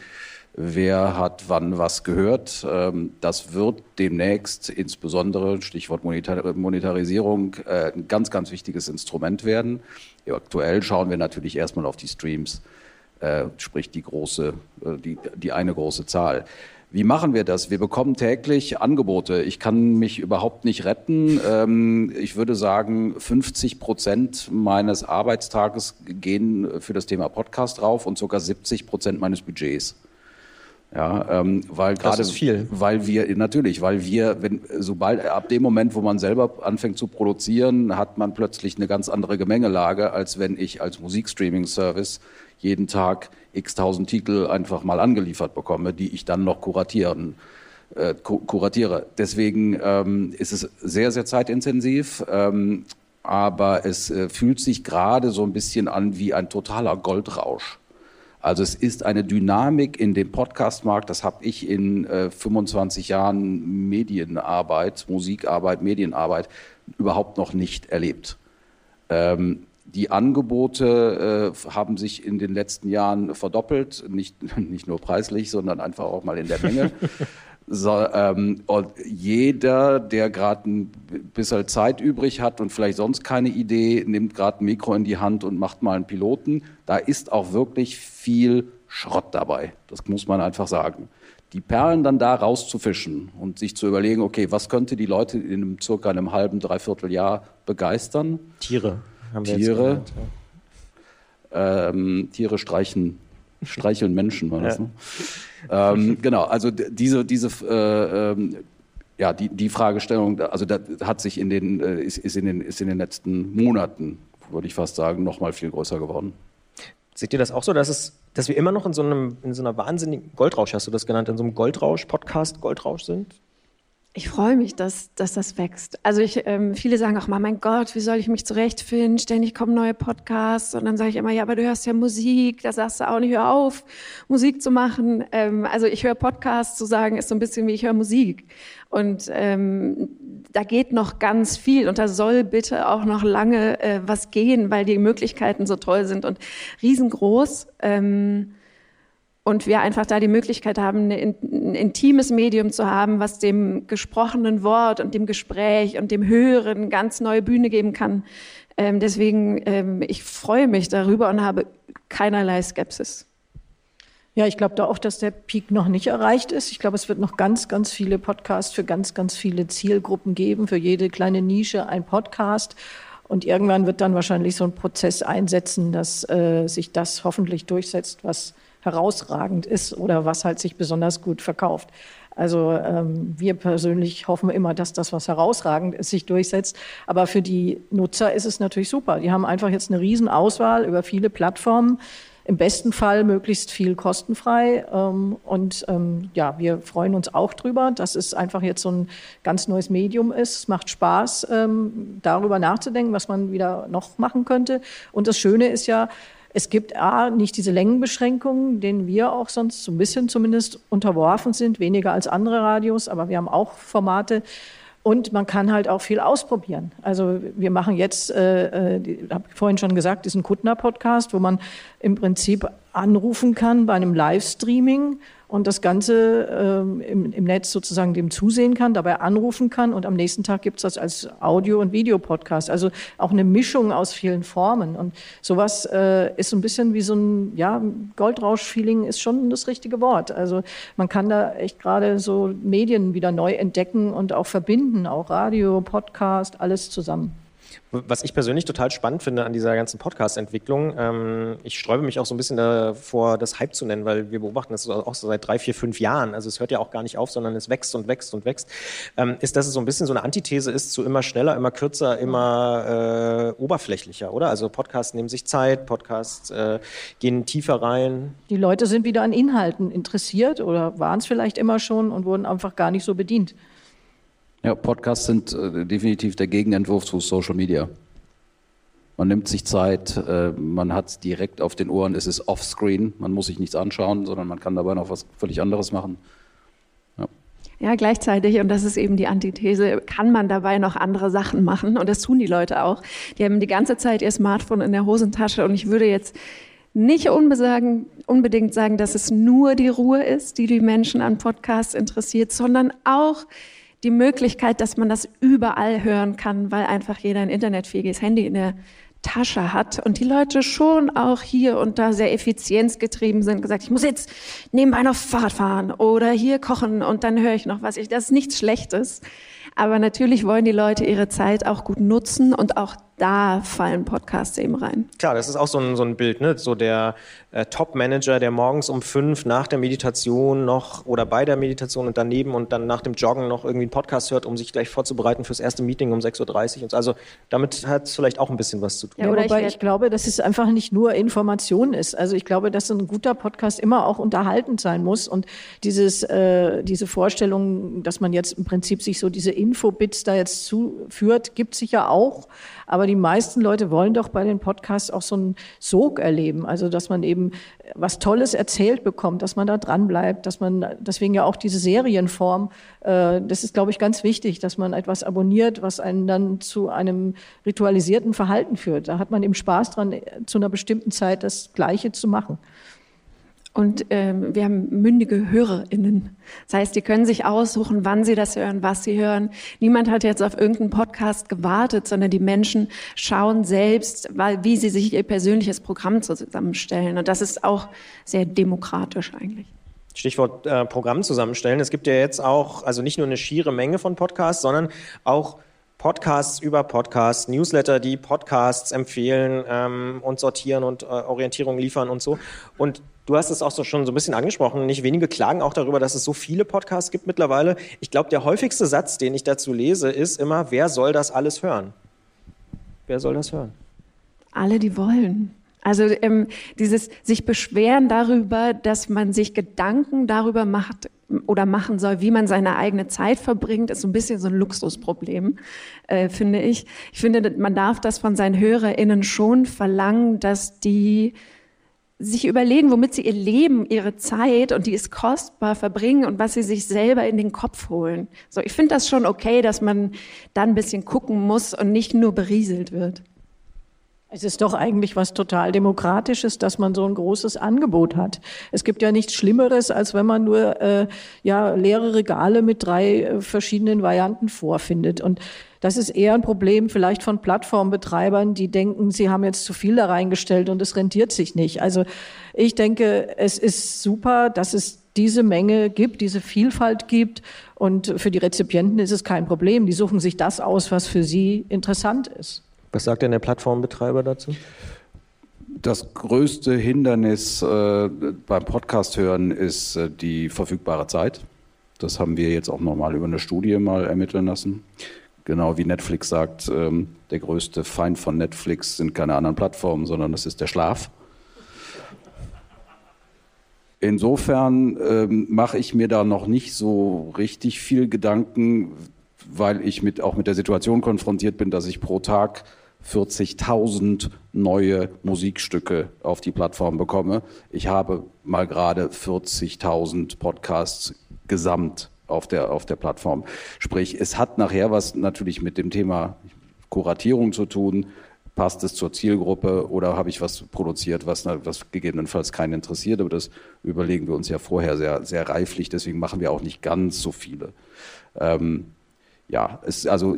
wer hat wann was gehört. Ähm, das wird demnächst insbesondere, Stichwort Monetar Monetarisierung, äh, ein ganz, ganz wichtiges Instrument werden. Aktuell schauen wir natürlich erstmal auf die Streams, äh, sprich die große, äh, die, die eine große Zahl. Wie machen wir das? Wir bekommen täglich Angebote. Ich kann mich überhaupt nicht retten. Ähm, ich würde sagen, 50 Prozent meines Arbeitstages gehen für das Thema Podcast drauf und sogar 70 Prozent meines Budgets. Ja, ähm, weil gerade, das ist viel. weil wir natürlich, weil wir, wenn sobald ab dem Moment, wo man selber anfängt zu produzieren, hat man plötzlich eine ganz andere Gemengelage, als wenn ich als Musikstreaming-Service jeden Tag x tausend Titel einfach mal angeliefert bekomme, die ich dann noch kuratieren äh, kuratiere. Deswegen ähm, ist es sehr, sehr zeitintensiv. Ähm, aber es äh, fühlt sich gerade so ein bisschen an wie ein totaler Goldrausch. Also es ist eine Dynamik in dem Podcastmarkt, das habe ich in äh, 25 Jahren Medienarbeit, Musikarbeit, Medienarbeit überhaupt noch nicht erlebt. Ähm, die Angebote äh, haben sich in den letzten Jahren verdoppelt, nicht, nicht nur preislich, sondern einfach auch mal in der Menge. So, ähm, und jeder, der gerade ein bisschen Zeit übrig hat und vielleicht sonst keine Idee, nimmt gerade ein Mikro in die Hand und macht mal einen Piloten. Da ist auch wirklich viel Schrott dabei. Das muss man einfach sagen. Die Perlen dann da rauszufischen und sich zu überlegen, okay, was könnte die Leute in einem, circa einem halben, dreiviertel Jahr begeistern? Tiere. Tiere. Ähm, Tiere streichen, streicheln Menschen, war das, ja. ne? ähm, genau, also diese, diese äh, ähm, ja, die, die Fragestellung, also da hat sich in den, äh, ist, ist, in den, ist in den letzten Monaten, würde ich fast sagen, noch mal viel größer geworden. Seht ihr das auch so, dass, es, dass wir immer noch in so, einem, in so einer wahnsinnigen Goldrausch, hast du das genannt, in so einem Goldrausch, Podcast Goldrausch sind? Ich freue mich, dass, dass das wächst. Also ich, ähm, viele sagen auch mal, mein Gott, wie soll ich mich zurechtfinden? Ständig kommen neue Podcasts. Und dann sage ich immer, ja, aber du hörst ja Musik. Da sagst du auch nicht, hör auf, Musik zu machen. Ähm, also ich höre Podcasts zu sagen, ist so ein bisschen wie ich höre Musik. Und ähm, da geht noch ganz viel und da soll bitte auch noch lange äh, was gehen, weil die Möglichkeiten so toll sind und riesengroß. Ähm, und wir einfach da die Möglichkeit haben, ein intimes Medium zu haben, was dem gesprochenen Wort und dem Gespräch und dem Hören ganz neue Bühne geben kann. Ähm, deswegen, ähm, ich freue mich darüber und habe keinerlei Skepsis. Ja, ich glaube da auch, dass der Peak noch nicht erreicht ist. Ich glaube, es wird noch ganz, ganz viele Podcasts für ganz, ganz viele Zielgruppen geben, für jede kleine Nische ein Podcast. Und irgendwann wird dann wahrscheinlich so ein Prozess einsetzen, dass äh, sich das hoffentlich durchsetzt, was herausragend ist oder was halt sich besonders gut verkauft. Also ähm, wir persönlich hoffen immer, dass das, was herausragend ist, sich durchsetzt. Aber für die Nutzer ist es natürlich super. Die haben einfach jetzt eine Riesenauswahl über viele Plattformen. Im besten Fall möglichst viel kostenfrei. Ähm, und ähm, ja, wir freuen uns auch drüber, dass es einfach jetzt so ein ganz neues Medium ist. Es macht Spaß, ähm, darüber nachzudenken, was man wieder noch machen könnte. Und das Schöne ist ja, es gibt A, nicht diese Längenbeschränkungen, denen wir auch sonst so ein bisschen zumindest unterworfen sind, weniger als andere Radios, aber wir haben auch Formate. Und man kann halt auch viel ausprobieren. Also wir machen jetzt, äh, äh habe ich vorhin schon gesagt, diesen Kuttner-Podcast, wo man im Prinzip anrufen kann bei einem Livestreaming und das Ganze ähm, im, im, Netz sozusagen dem zusehen kann, dabei anrufen kann und am nächsten Tag gibt's das als Audio- und Videopodcast. Also auch eine Mischung aus vielen Formen. Und sowas äh, ist ein bisschen wie so ein ja, Goldrausch-Feeling ist schon das richtige Wort. Also man kann da echt gerade so Medien wieder neu entdecken und auch verbinden, auch Radio, Podcast, alles zusammen. Was ich persönlich total spannend finde an dieser ganzen Podcast-Entwicklung, ähm, ich sträube mich auch so ein bisschen davor, das Hype zu nennen, weil wir beobachten das auch so seit drei, vier, fünf Jahren. Also es hört ja auch gar nicht auf, sondern es wächst und wächst und wächst. Ähm, ist, dass es so ein bisschen so eine Antithese ist zu immer schneller, immer kürzer, immer äh, oberflächlicher, oder? Also Podcasts nehmen sich Zeit, Podcasts äh, gehen tiefer rein. Die Leute sind wieder an Inhalten interessiert oder waren es vielleicht immer schon und wurden einfach gar nicht so bedient. Ja, Podcasts sind äh, definitiv der Gegenentwurf zu Social Media. Man nimmt sich Zeit, äh, man hat es direkt auf den Ohren, es ist offscreen, man muss sich nichts anschauen, sondern man kann dabei noch was völlig anderes machen. Ja. ja, gleichzeitig, und das ist eben die Antithese, kann man dabei noch andere Sachen machen. Und das tun die Leute auch. Die haben die ganze Zeit ihr Smartphone in der Hosentasche. Und ich würde jetzt nicht unbedingt sagen, dass es nur die Ruhe ist, die die Menschen an Podcasts interessiert, sondern auch die Möglichkeit, dass man das überall hören kann, weil einfach jeder ein internetfähiges Handy in der Tasche hat und die Leute schon auch hier und da sehr effizienzgetrieben sind, gesagt, ich muss jetzt nebenbei noch Fahrrad fahren oder hier kochen und dann höre ich noch was. Ich, das ist nichts Schlechtes. Aber natürlich wollen die Leute ihre Zeit auch gut nutzen und auch da fallen Podcasts eben rein. Klar, das ist auch so ein, so ein Bild, ne? So der äh, Top-Manager, der morgens um fünf nach der Meditation noch oder bei der Meditation und daneben und dann nach dem Joggen noch irgendwie einen Podcast hört, um sich gleich vorzubereiten fürs erste Meeting um 6.30 Uhr. Und so. Also damit hat es vielleicht auch ein bisschen was zu tun. Ja, oder wobei ich, ich glaube, dass es einfach nicht nur Information ist. Also ich glaube, dass ein guter Podcast immer auch unterhaltend sein muss. Und dieses, äh, diese Vorstellung, dass man jetzt im Prinzip sich so diese Infobits da jetzt zuführt, gibt es sicher auch. Aber die meisten Leute wollen doch bei den Podcasts auch so einen Sog erleben. Also, dass man eben was Tolles erzählt bekommt, dass man da dran bleibt, dass man, deswegen ja auch diese Serienform, äh, das ist, glaube ich, ganz wichtig, dass man etwas abonniert, was einen dann zu einem ritualisierten Verhalten führt. Da hat man eben Spaß dran, zu einer bestimmten Zeit das Gleiche zu machen. Und ähm, wir haben mündige HörerInnen. Das heißt, die können sich aussuchen, wann sie das hören, was sie hören. Niemand hat jetzt auf irgendeinen Podcast gewartet, sondern die Menschen schauen selbst, wie sie sich ihr persönliches Programm zusammenstellen. Und das ist auch sehr demokratisch eigentlich. Stichwort äh, Programm zusammenstellen. Es gibt ja jetzt auch, also nicht nur eine schiere Menge von Podcasts, sondern auch Podcasts über Podcasts, Newsletter, die Podcasts empfehlen ähm, und sortieren und äh, Orientierung liefern und so. Und Du hast es auch so schon so ein bisschen angesprochen. Nicht wenige klagen auch darüber, dass es so viele Podcasts gibt mittlerweile. Ich glaube, der häufigste Satz, den ich dazu lese, ist immer, wer soll das alles hören? Wer soll das hören? Alle, die wollen. Also ähm, dieses sich beschweren darüber, dass man sich Gedanken darüber macht oder machen soll, wie man seine eigene Zeit verbringt, ist so ein bisschen so ein Luxusproblem, äh, finde ich. Ich finde, man darf das von seinen HörerInnen schon verlangen, dass die sich überlegen, womit sie ihr Leben, ihre Zeit, und die ist kostbar, verbringen und was sie sich selber in den Kopf holen. So, ich finde das schon okay, dass man da ein bisschen gucken muss und nicht nur berieselt wird. Es ist doch eigentlich was total Demokratisches, dass man so ein großes Angebot hat. Es gibt ja nichts Schlimmeres, als wenn man nur äh, ja, leere Regale mit drei äh, verschiedenen Varianten vorfindet. Und das ist eher ein Problem vielleicht von Plattformbetreibern, die denken, sie haben jetzt zu viel da reingestellt und es rentiert sich nicht. Also ich denke, es ist super, dass es diese Menge gibt, diese Vielfalt gibt. Und für die Rezipienten ist es kein Problem. Die suchen sich das aus, was für sie interessant ist. Was sagt denn der Plattformbetreiber dazu? Das größte Hindernis äh, beim Podcast hören ist äh, die verfügbare Zeit. Das haben wir jetzt auch nochmal über eine Studie mal ermitteln lassen. Genau wie Netflix sagt, ähm, der größte Feind von Netflix sind keine anderen Plattformen, sondern das ist der Schlaf. Insofern ähm, mache ich mir da noch nicht so richtig viel Gedanken, weil ich mit, auch mit der Situation konfrontiert bin, dass ich pro Tag 40.000 neue Musikstücke auf die Plattform bekomme. Ich habe mal gerade 40.000 Podcasts gesamt auf der, auf der Plattform. Sprich, es hat nachher was natürlich mit dem Thema Kuratierung zu tun. Passt es zur Zielgruppe oder habe ich was produziert, was, was gegebenenfalls keinen interessiert? Aber das überlegen wir uns ja vorher sehr, sehr reiflich. Deswegen machen wir auch nicht ganz so viele. Ähm, ja, es, also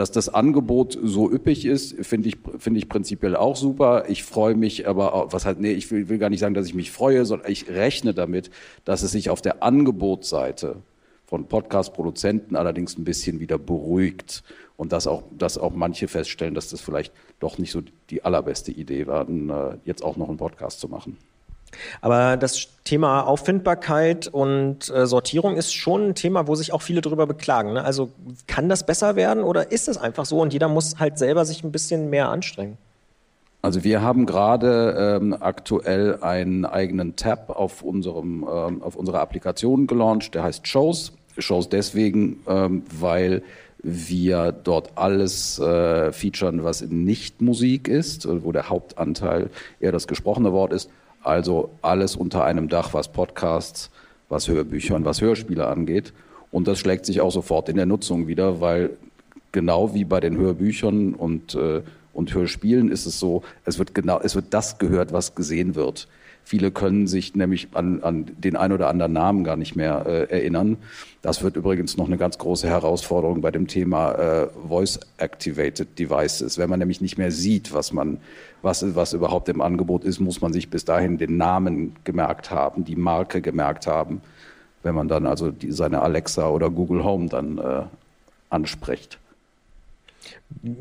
dass das Angebot so üppig ist, finde ich, finde ich prinzipiell auch super. Ich freue mich aber, was halt, nee, ich will, will gar nicht sagen, dass ich mich freue, sondern ich rechne damit, dass es sich auf der Angebotsseite von Podcast-Produzenten allerdings ein bisschen wieder beruhigt und dass auch, dass auch manche feststellen, dass das vielleicht doch nicht so die allerbeste Idee war, äh, jetzt auch noch einen Podcast zu machen. Aber das Thema Auffindbarkeit und äh, Sortierung ist schon ein Thema, wo sich auch viele darüber beklagen. Ne? Also kann das besser werden oder ist es einfach so und jeder muss halt selber sich ein bisschen mehr anstrengen? Also wir haben gerade ähm, aktuell einen eigenen Tab auf unserem ähm, auf unserer Applikation gelauncht, der heißt Shows. Shows deswegen, ähm, weil wir dort alles äh, featuren, was nicht Musik ist, wo der Hauptanteil eher das gesprochene Wort ist. Also alles unter einem Dach, was Podcasts, was Hörbücher und was Hörspiele angeht. Und das schlägt sich auch sofort in der Nutzung wieder, weil genau wie bei den Hörbüchern und, äh, und Hörspielen ist es so, es wird genau, es wird das gehört, was gesehen wird. Viele können sich nämlich an, an den ein oder anderen Namen gar nicht mehr äh, erinnern. Das wird übrigens noch eine ganz große Herausforderung bei dem Thema äh, Voice-Activated Devices. Wenn man nämlich nicht mehr sieht, was man, was, was überhaupt im Angebot ist, muss man sich bis dahin den Namen gemerkt haben, die Marke gemerkt haben, wenn man dann also die, seine Alexa oder Google Home dann äh, anspricht.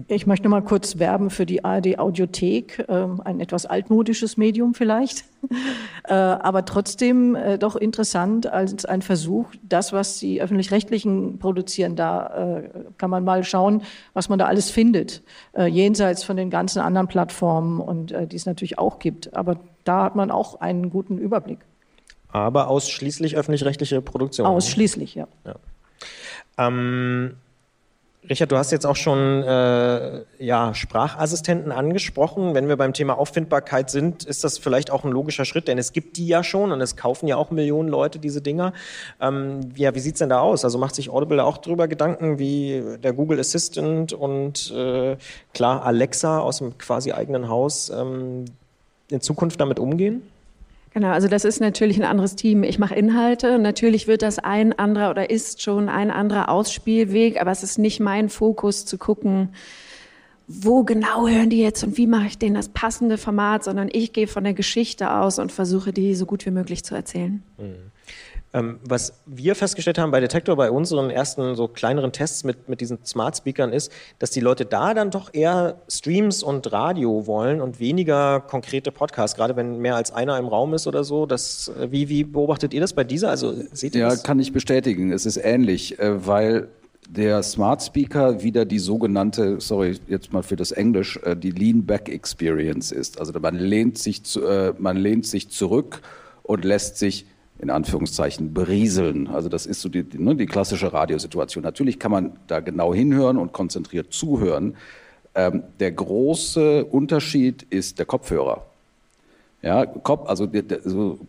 Ich möchte mal kurz werben für die ARD Audiothek, ähm, ein etwas altmodisches Medium vielleicht, äh, aber trotzdem äh, doch interessant als ein Versuch. Das, was die öffentlich-rechtlichen produzieren, da äh, kann man mal schauen, was man da alles findet, jenseits von den ganzen anderen Plattformen und die es natürlich auch gibt. Aber da hat man auch einen guten Überblick. Aber ausschließlich öffentlich-rechtliche Produktion. Ausschließlich, ja. ja. Ähm Richard, du hast jetzt auch schon äh, ja, Sprachassistenten angesprochen. Wenn wir beim Thema Auffindbarkeit sind, ist das vielleicht auch ein logischer Schritt, denn es gibt die ja schon und es kaufen ja auch Millionen Leute diese Dinger. Ähm, ja, wie sieht's denn da aus? Also macht sich Audible auch darüber Gedanken, wie der Google Assistant und äh, klar Alexa aus dem quasi eigenen Haus ähm, in Zukunft damit umgehen? Genau, also das ist natürlich ein anderes Team. Ich mache Inhalte. Natürlich wird das ein anderer oder ist schon ein anderer Ausspielweg, aber es ist nicht mein Fokus zu gucken, wo genau hören die jetzt und wie mache ich denen das passende Format, sondern ich gehe von der Geschichte aus und versuche die so gut wie möglich zu erzählen. Mhm. Ähm, was wir festgestellt haben bei Detektor, bei unseren ersten so kleineren Tests mit, mit diesen Smart Speakern ist, dass die Leute da dann doch eher Streams und Radio wollen und weniger konkrete Podcasts, gerade wenn mehr als einer im Raum ist oder so. Das, äh, wie, wie beobachtet ihr das bei dieser? Also seht ihr ja, das? kann ich bestätigen. Es ist ähnlich, äh, weil der Smart Speaker wieder die sogenannte, sorry, jetzt mal für das Englisch, äh, die Lean Back Experience ist. Also man lehnt sich, man lehnt sich zurück und lässt sich in Anführungszeichen berieseln. Also das ist so die, ne, die klassische Radiosituation. Natürlich kann man da genau hinhören und konzentriert zuhören. Ähm, der große Unterschied ist der Kopfhörer. Ja, Kopf, also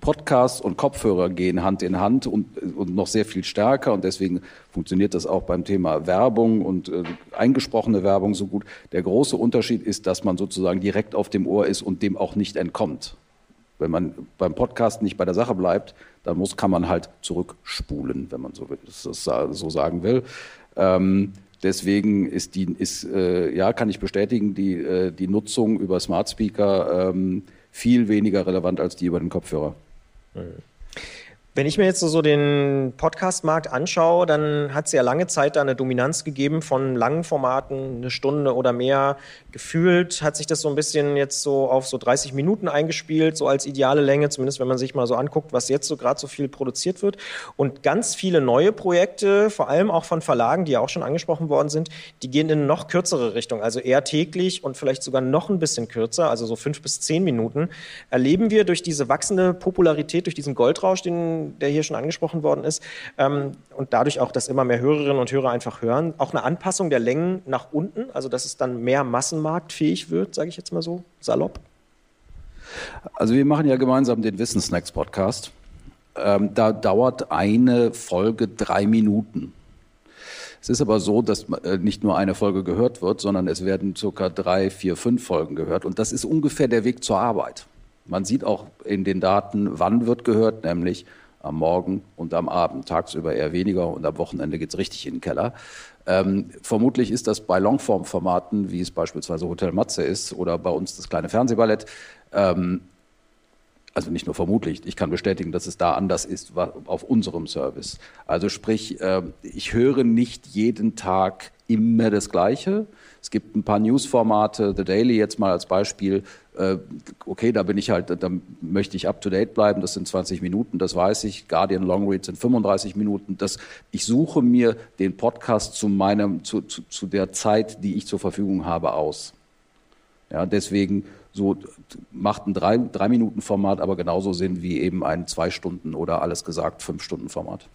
Podcasts und Kopfhörer gehen Hand in Hand und, und noch sehr viel stärker und deswegen funktioniert das auch beim Thema Werbung und äh, eingesprochene Werbung so gut. Der große Unterschied ist, dass man sozusagen direkt auf dem Ohr ist und dem auch nicht entkommt. Wenn man beim Podcast nicht bei der Sache bleibt, dann muss, kann man halt zurückspulen, wenn man so, will, das so sagen will. Ähm, deswegen ist die, ist, äh, ja, kann ich bestätigen, die, äh, die Nutzung über Smart Speaker ähm, viel weniger relevant als die über den Kopfhörer. Mhm. Wenn ich mir jetzt so den Podcast-Markt anschaue, dann hat es ja lange Zeit da eine Dominanz gegeben von langen Formaten, eine Stunde oder mehr. Gefühlt hat sich das so ein bisschen jetzt so auf so 30 Minuten eingespielt, so als ideale Länge, zumindest wenn man sich mal so anguckt, was jetzt so gerade so viel produziert wird. Und ganz viele neue Projekte, vor allem auch von Verlagen, die ja auch schon angesprochen worden sind, die gehen in noch kürzere Richtung, also eher täglich und vielleicht sogar noch ein bisschen kürzer, also so fünf bis zehn Minuten. Erleben wir durch diese wachsende Popularität, durch diesen Goldrausch, den der hier schon angesprochen worden ist, ähm, und dadurch auch, dass immer mehr Hörerinnen und Hörer einfach hören, auch eine Anpassung der Längen nach unten, also dass es dann mehr massenmarktfähig wird, sage ich jetzt mal so salopp? Also wir machen ja gemeinsam den Wissensnacks-Podcast. Ähm, da dauert eine Folge drei Minuten. Es ist aber so, dass äh, nicht nur eine Folge gehört wird, sondern es werden circa drei, vier, fünf Folgen gehört. Und das ist ungefähr der Weg zur Arbeit. Man sieht auch in den Daten, wann wird gehört, nämlich am Morgen und am Abend. Tagsüber eher weniger und am Wochenende geht es richtig in den Keller. Ähm, vermutlich ist das bei Longform-Formaten, wie es beispielsweise Hotel Matze ist oder bei uns das kleine Fernsehballett, ähm, also nicht nur vermutlich, ich kann bestätigen, dass es da anders ist auf unserem Service. Also sprich, äh, ich höre nicht jeden Tag immer das Gleiche. Es gibt ein paar Newsformate, The Daily jetzt mal als Beispiel, okay, da bin ich halt, da möchte ich up to date bleiben, das sind 20 Minuten, das weiß ich. Guardian Long Read sind 35 Minuten. Das, ich suche mir den Podcast zu meinem, zu, zu, zu der Zeit, die ich zur Verfügung habe, aus. Ja, deswegen so macht ein drei, drei Minuten Format aber genauso Sinn wie eben ein zwei Stunden oder alles gesagt fünf Stunden Format.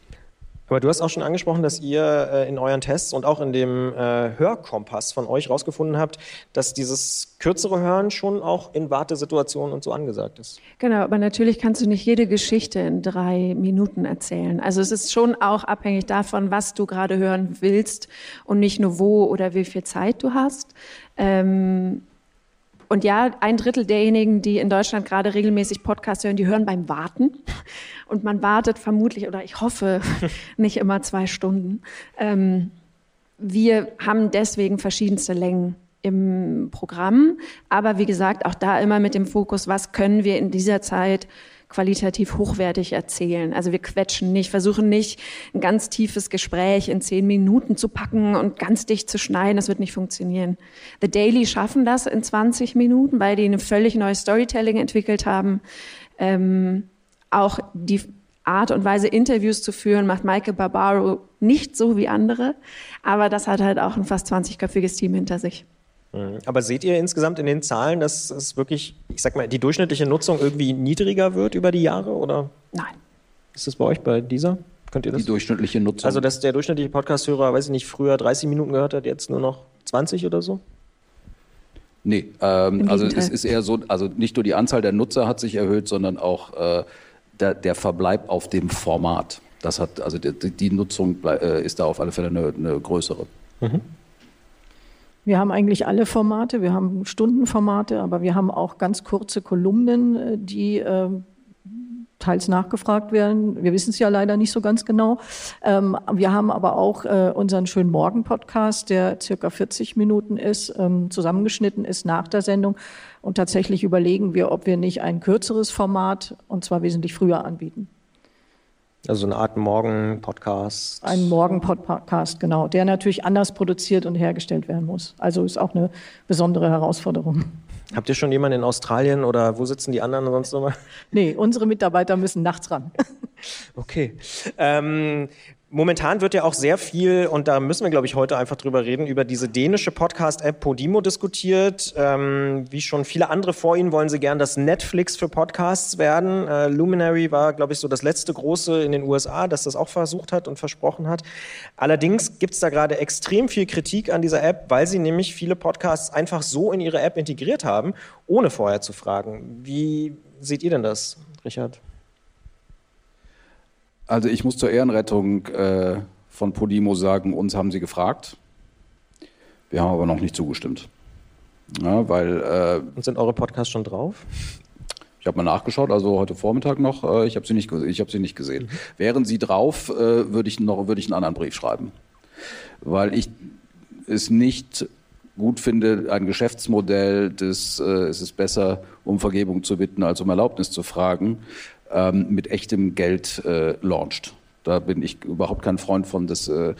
Aber du hast auch schon angesprochen, dass ihr äh, in euren Tests und auch in dem äh, Hörkompass von euch rausgefunden habt, dass dieses kürzere Hören schon auch in Wartesituationen und so angesagt ist. Genau, aber natürlich kannst du nicht jede Geschichte in drei Minuten erzählen. Also es ist schon auch abhängig davon, was du gerade hören willst und nicht nur wo oder wie viel Zeit du hast. Ähm, und ja, ein Drittel derjenigen, die in Deutschland gerade regelmäßig Podcasts hören, die hören beim Warten. Und man wartet vermutlich oder ich hoffe nicht immer zwei Stunden. Ähm, wir haben deswegen verschiedenste Längen im Programm. Aber wie gesagt, auch da immer mit dem Fokus, was können wir in dieser Zeit qualitativ hochwertig erzählen. Also wir quetschen nicht, versuchen nicht ein ganz tiefes Gespräch in zehn Minuten zu packen und ganz dicht zu schneiden. Das wird nicht funktionieren. The Daily schaffen das in 20 Minuten, weil die eine völlig neue Storytelling entwickelt haben. Ähm, auch die Art und Weise, Interviews zu führen, macht Michael Barbaro nicht so wie andere. Aber das hat halt auch ein fast 20-köpfiges Team hinter sich. Mhm. Aber seht ihr insgesamt in den Zahlen, dass es wirklich, ich sag mal, die durchschnittliche Nutzung irgendwie niedriger wird über die Jahre? Oder? Nein. Ist das bei euch bei dieser? Könnt ihr das? Die durchschnittliche Nutzung. Also, dass der durchschnittliche Podcast-Hörer, weiß ich nicht, früher 30 Minuten gehört hat, jetzt nur noch 20 oder so? Nee, ähm, also es ist eher so, also nicht nur die Anzahl der Nutzer hat sich erhöht, sondern auch äh, der, der, Verbleib auf dem Format. Das hat, also die, die Nutzung äh, ist da auf alle Fälle eine, eine größere. Mhm. Wir haben eigentlich alle Formate. Wir haben Stundenformate, aber wir haben auch ganz kurze Kolumnen, äh, die äh, teils nachgefragt werden. Wir wissen es ja leider nicht so ganz genau. Ähm, wir haben aber auch äh, unseren schönen Morgen-Podcast, der circa 40 Minuten ist, ähm, zusammengeschnitten ist nach der Sendung. Und tatsächlich überlegen wir, ob wir nicht ein kürzeres Format, und zwar wesentlich früher, anbieten. Also eine Art Morgen-Podcast. Ein Morgen-Podcast, genau, der natürlich anders produziert und hergestellt werden muss. Also ist auch eine besondere Herausforderung. Habt ihr schon jemanden in Australien oder wo sitzen die anderen sonst nochmal? Nee, unsere Mitarbeiter müssen nachts ran. okay. Ähm, Momentan wird ja auch sehr viel, und da müssen wir, glaube ich, heute einfach drüber reden, über diese dänische Podcast-App Podimo diskutiert. Ähm, wie schon viele andere vor Ihnen wollen sie gern das Netflix für Podcasts werden. Äh, Luminary war, glaube ich, so das letzte große in den USA, das das auch versucht hat und versprochen hat. Allerdings gibt es da gerade extrem viel Kritik an dieser App, weil sie nämlich viele Podcasts einfach so in ihre App integriert haben, ohne vorher zu fragen. Wie seht ihr denn das, Richard? Also ich muss zur Ehrenrettung äh, von Podimo sagen, uns haben sie gefragt. Wir haben aber noch nicht zugestimmt. Ja, weil, äh, Und sind eure Podcasts schon drauf? Ich habe mal nachgeschaut, also heute Vormittag noch. Äh, ich habe sie nicht, ich habe sie nicht gesehen. Mhm. Wären sie drauf, äh, würde ich noch, würde ich einen anderen Brief schreiben, weil ich es nicht gut finde, ein Geschäftsmodell, das äh, es ist besser, um Vergebung zu bitten, als um Erlaubnis zu fragen, ähm, mit echtem Geld äh, launcht. Da bin ich überhaupt kein Freund von. Das äh,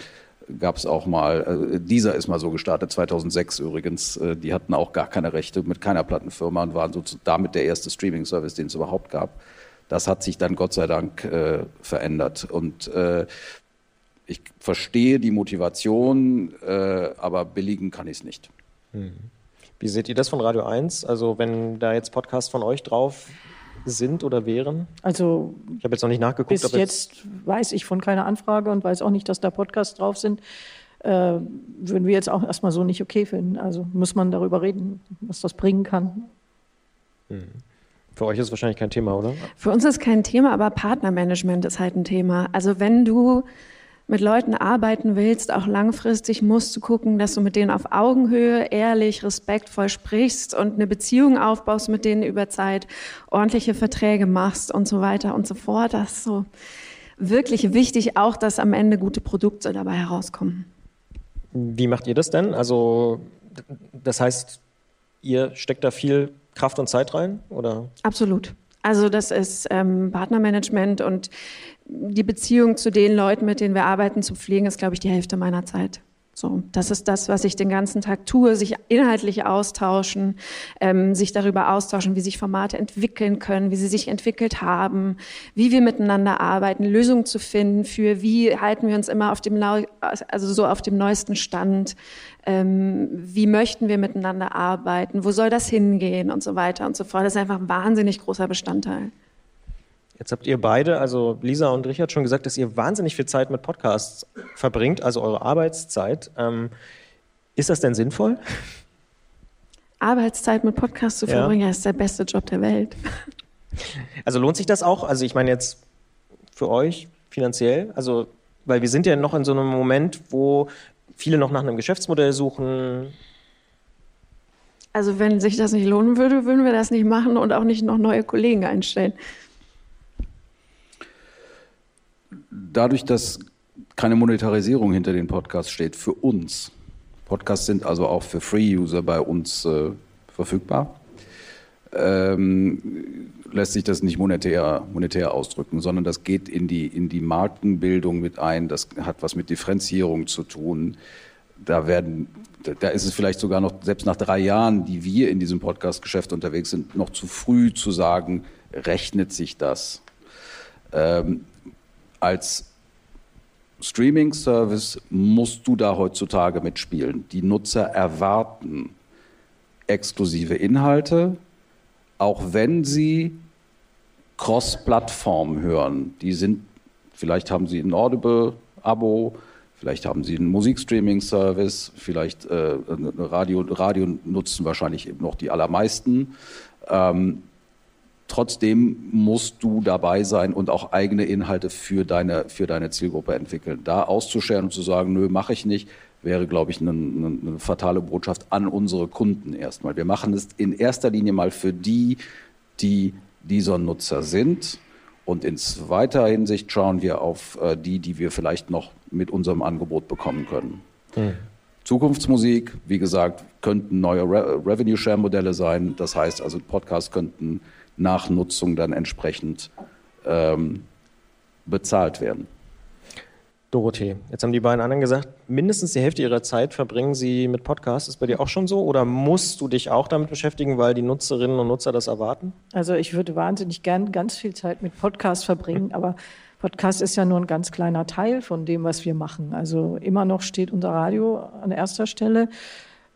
gab es auch mal. Äh, dieser ist mal so gestartet, 2006 übrigens. Äh, die hatten auch gar keine Rechte mit keiner Plattenfirma und waren so damit der erste Streaming-Service, den es überhaupt gab. Das hat sich dann Gott sei Dank äh, verändert. Und äh, ich verstehe die Motivation, äh, aber billigen kann ich es nicht. Hm. Wie seht ihr das von Radio 1? Also wenn da jetzt Podcasts von euch drauf sind oder wären? Also ich habe jetzt noch nicht nachgeguckt. Bis jetzt, jetzt weiß ich von keiner Anfrage und weiß auch nicht, dass da Podcasts drauf sind. Äh, würden wir jetzt auch erstmal so nicht okay finden. Also muss man darüber reden, was das bringen kann. Hm. Für euch ist es wahrscheinlich kein Thema, oder? Für uns ist kein Thema, aber Partnermanagement ist halt ein Thema. Also wenn du mit Leuten arbeiten willst, auch langfristig, musst du gucken, dass du mit denen auf Augenhöhe, ehrlich, respektvoll sprichst und eine Beziehung aufbaust mit denen über Zeit, ordentliche Verträge machst und so weiter und so fort. Das ist so wirklich wichtig, auch dass am Ende gute Produkte dabei herauskommen. Wie macht ihr das denn? Also, das heißt, ihr steckt da viel Kraft und Zeit rein, oder? Absolut. Also das ist ähm, Partnermanagement und die Beziehung zu den Leuten, mit denen wir arbeiten, zu pflegen, ist, glaube ich, die Hälfte meiner Zeit. So, das ist das, was ich den ganzen Tag tue, sich inhaltlich austauschen, ähm, sich darüber austauschen, wie sich Formate entwickeln können, wie sie sich entwickelt haben, wie wir miteinander arbeiten, Lösungen zu finden für, wie halten wir uns immer auf dem, also so auf dem neuesten Stand, ähm, wie möchten wir miteinander arbeiten, wo soll das hingehen und so weiter und so fort. Das ist einfach ein wahnsinnig großer Bestandteil. Jetzt habt ihr beide, also Lisa und Richard, schon gesagt, dass ihr wahnsinnig viel Zeit mit Podcasts verbringt, also eure Arbeitszeit. Ähm, ist das denn sinnvoll? Arbeitszeit mit Podcasts zu verbringen, ja. ist der beste Job der Welt. Also lohnt sich das auch? Also ich meine jetzt für euch finanziell, also weil wir sind ja noch in so einem Moment, wo viele noch nach einem Geschäftsmodell suchen. Also wenn sich das nicht lohnen würde, würden wir das nicht machen und auch nicht noch neue Kollegen einstellen. Dadurch, dass keine Monetarisierung hinter den Podcasts steht, für uns, Podcasts sind also auch für Free-User bei uns äh, verfügbar, ähm, lässt sich das nicht monetär, monetär ausdrücken, sondern das geht in die, in die Markenbildung mit ein, das hat was mit Differenzierung zu tun. Da werden da ist es vielleicht sogar noch, selbst nach drei Jahren, die wir in diesem Podcast-Geschäft unterwegs sind, noch zu früh zu sagen, rechnet sich das? Ähm, als Streaming-Service musst du da heutzutage mitspielen. Die Nutzer erwarten exklusive Inhalte, auch wenn sie Cross-Plattform hören. Die sind, vielleicht haben sie ein Audible-Abo, vielleicht haben sie einen Musikstreaming-Service, vielleicht äh, Radio, Radio nutzen wahrscheinlich eben noch die allermeisten. Ähm, trotzdem musst du dabei sein und auch eigene Inhalte für deine, für deine Zielgruppe entwickeln. Da auszuscheren und zu sagen, nö, mache ich nicht, wäre, glaube ich, eine, eine, fatale Botschaft an unsere Kunden erstmal. Wir machen es in erster Linie mal für die, die dieser Nutzer sind. Und in zweiter Hinsicht schauen wir auf äh, die, die wir vielleicht noch mit unserem Angebot bekommen können. Hm. Zukunftsmusik, wie gesagt, könnten neue Re Revenue Share Modelle sein. Das heißt also, Podcasts könnten nach Nutzung dann entsprechend ähm, bezahlt werden. Dorothee, jetzt haben die beiden anderen gesagt, mindestens die Hälfte ihrer Zeit verbringen sie mit Podcasts. Ist bei dir auch schon so? Oder musst du dich auch damit beschäftigen, weil die Nutzerinnen und Nutzer das erwarten? Also ich würde wahnsinnig gern ganz viel Zeit mit Podcasts verbringen, aber Podcast ist ja nur ein ganz kleiner Teil von dem, was wir machen. Also immer noch steht unser Radio an erster Stelle.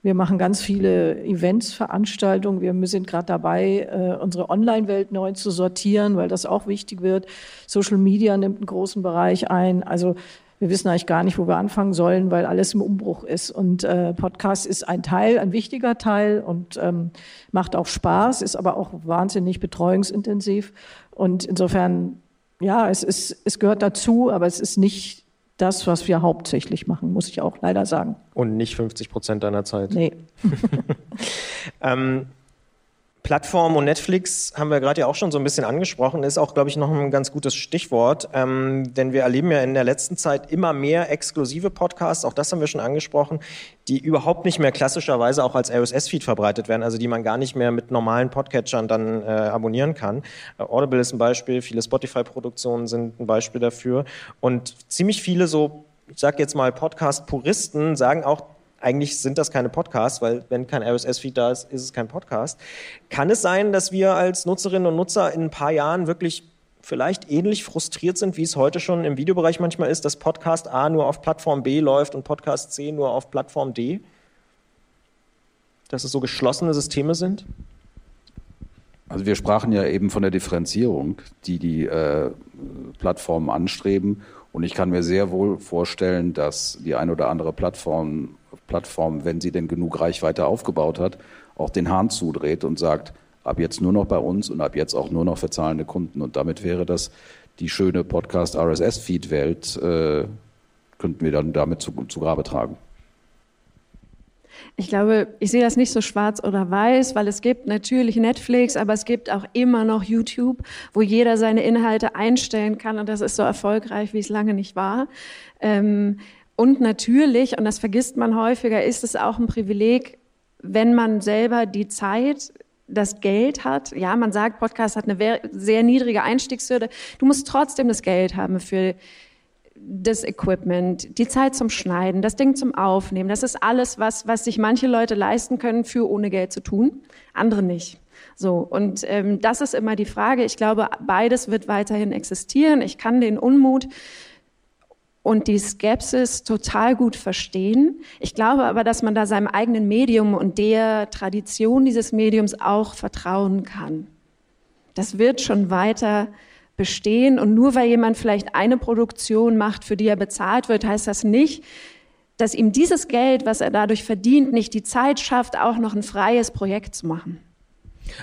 Wir machen ganz viele Events, Veranstaltungen. Wir sind gerade dabei, äh, unsere Online-Welt neu zu sortieren, weil das auch wichtig wird. Social Media nimmt einen großen Bereich ein. Also wir wissen eigentlich gar nicht, wo wir anfangen sollen, weil alles im Umbruch ist. Und äh, Podcast ist ein Teil, ein wichtiger Teil und ähm, macht auch Spaß, ist aber auch wahnsinnig betreuungsintensiv. Und insofern, ja, es, ist, es gehört dazu, aber es ist nicht das, was wir hauptsächlich machen, muss ich auch leider sagen. Und nicht 50 Prozent deiner Zeit. Nee. ähm, Plattform und Netflix haben wir gerade ja auch schon so ein bisschen angesprochen, ist auch, glaube ich, noch ein ganz gutes Stichwort, ähm, denn wir erleben ja in der letzten Zeit immer mehr exklusive Podcasts, auch das haben wir schon angesprochen, die überhaupt nicht mehr klassischerweise auch als RSS-Feed verbreitet werden, also die man gar nicht mehr mit normalen Podcatchern dann äh, abonnieren kann. Äh, Audible ist ein Beispiel, viele Spotify-Produktionen sind ein Beispiel dafür. Und ziemlich viele so, ich sage jetzt mal Podcast-Puristen sagen auch, eigentlich sind das keine Podcasts, weil wenn kein RSS-Feed da ist, ist es kein Podcast. Kann es sein, dass wir als Nutzerinnen und Nutzer in ein paar Jahren wirklich vielleicht ähnlich frustriert sind, wie es heute schon im Videobereich manchmal ist, dass Podcast A nur auf Plattform B läuft und Podcast C nur auf Plattform D? Dass es so geschlossene Systeme sind? Also wir sprachen ja eben von der Differenzierung, die die äh, Plattformen anstreben. Und ich kann mir sehr wohl vorstellen, dass die eine oder andere Plattform Plattform, wenn sie denn genug Reichweite aufgebaut hat, auch den Hahn zudreht und sagt, ab jetzt nur noch bei uns und ab jetzt auch nur noch für zahlende Kunden. Und damit wäre das die schöne Podcast-RSS-Feed-Welt, äh, könnten wir dann damit zu, zu Grabe tragen. Ich glaube, ich sehe das nicht so schwarz oder weiß, weil es gibt natürlich Netflix, aber es gibt auch immer noch YouTube, wo jeder seine Inhalte einstellen kann und das ist so erfolgreich, wie es lange nicht war. Ähm, und natürlich, und das vergisst man häufiger, ist es auch ein Privileg, wenn man selber die Zeit, das Geld hat. Ja, man sagt, Podcast hat eine sehr niedrige Einstiegshürde. Du musst trotzdem das Geld haben für das Equipment, die Zeit zum Schneiden, das Ding zum Aufnehmen. Das ist alles, was, was sich manche Leute leisten können, für ohne Geld zu tun, andere nicht. So, und ähm, das ist immer die Frage. Ich glaube, beides wird weiterhin existieren. Ich kann den Unmut und die Skepsis total gut verstehen. Ich glaube aber, dass man da seinem eigenen Medium und der Tradition dieses Mediums auch vertrauen kann. Das wird schon weiter bestehen und nur weil jemand vielleicht eine Produktion macht, für die er bezahlt wird, heißt das nicht, dass ihm dieses Geld, was er dadurch verdient, nicht die Zeit schafft, auch noch ein freies Projekt zu machen.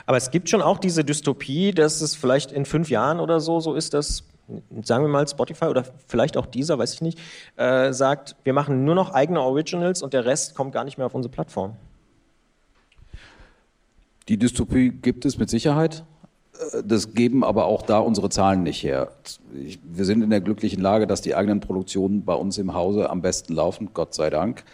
Aber es gibt schon auch diese Dystopie, dass es vielleicht in fünf Jahren oder so so ist, dass sagen wir mal Spotify oder vielleicht auch dieser, weiß ich nicht, äh, sagt, wir machen nur noch eigene Originals und der Rest kommt gar nicht mehr auf unsere Plattform? Die Dystopie gibt es mit Sicherheit. Äh, das geben aber auch da unsere Zahlen nicht her. Wir sind in der glücklichen Lage, dass die eigenen Produktionen bei uns im Hause am besten laufen, Gott sei Dank.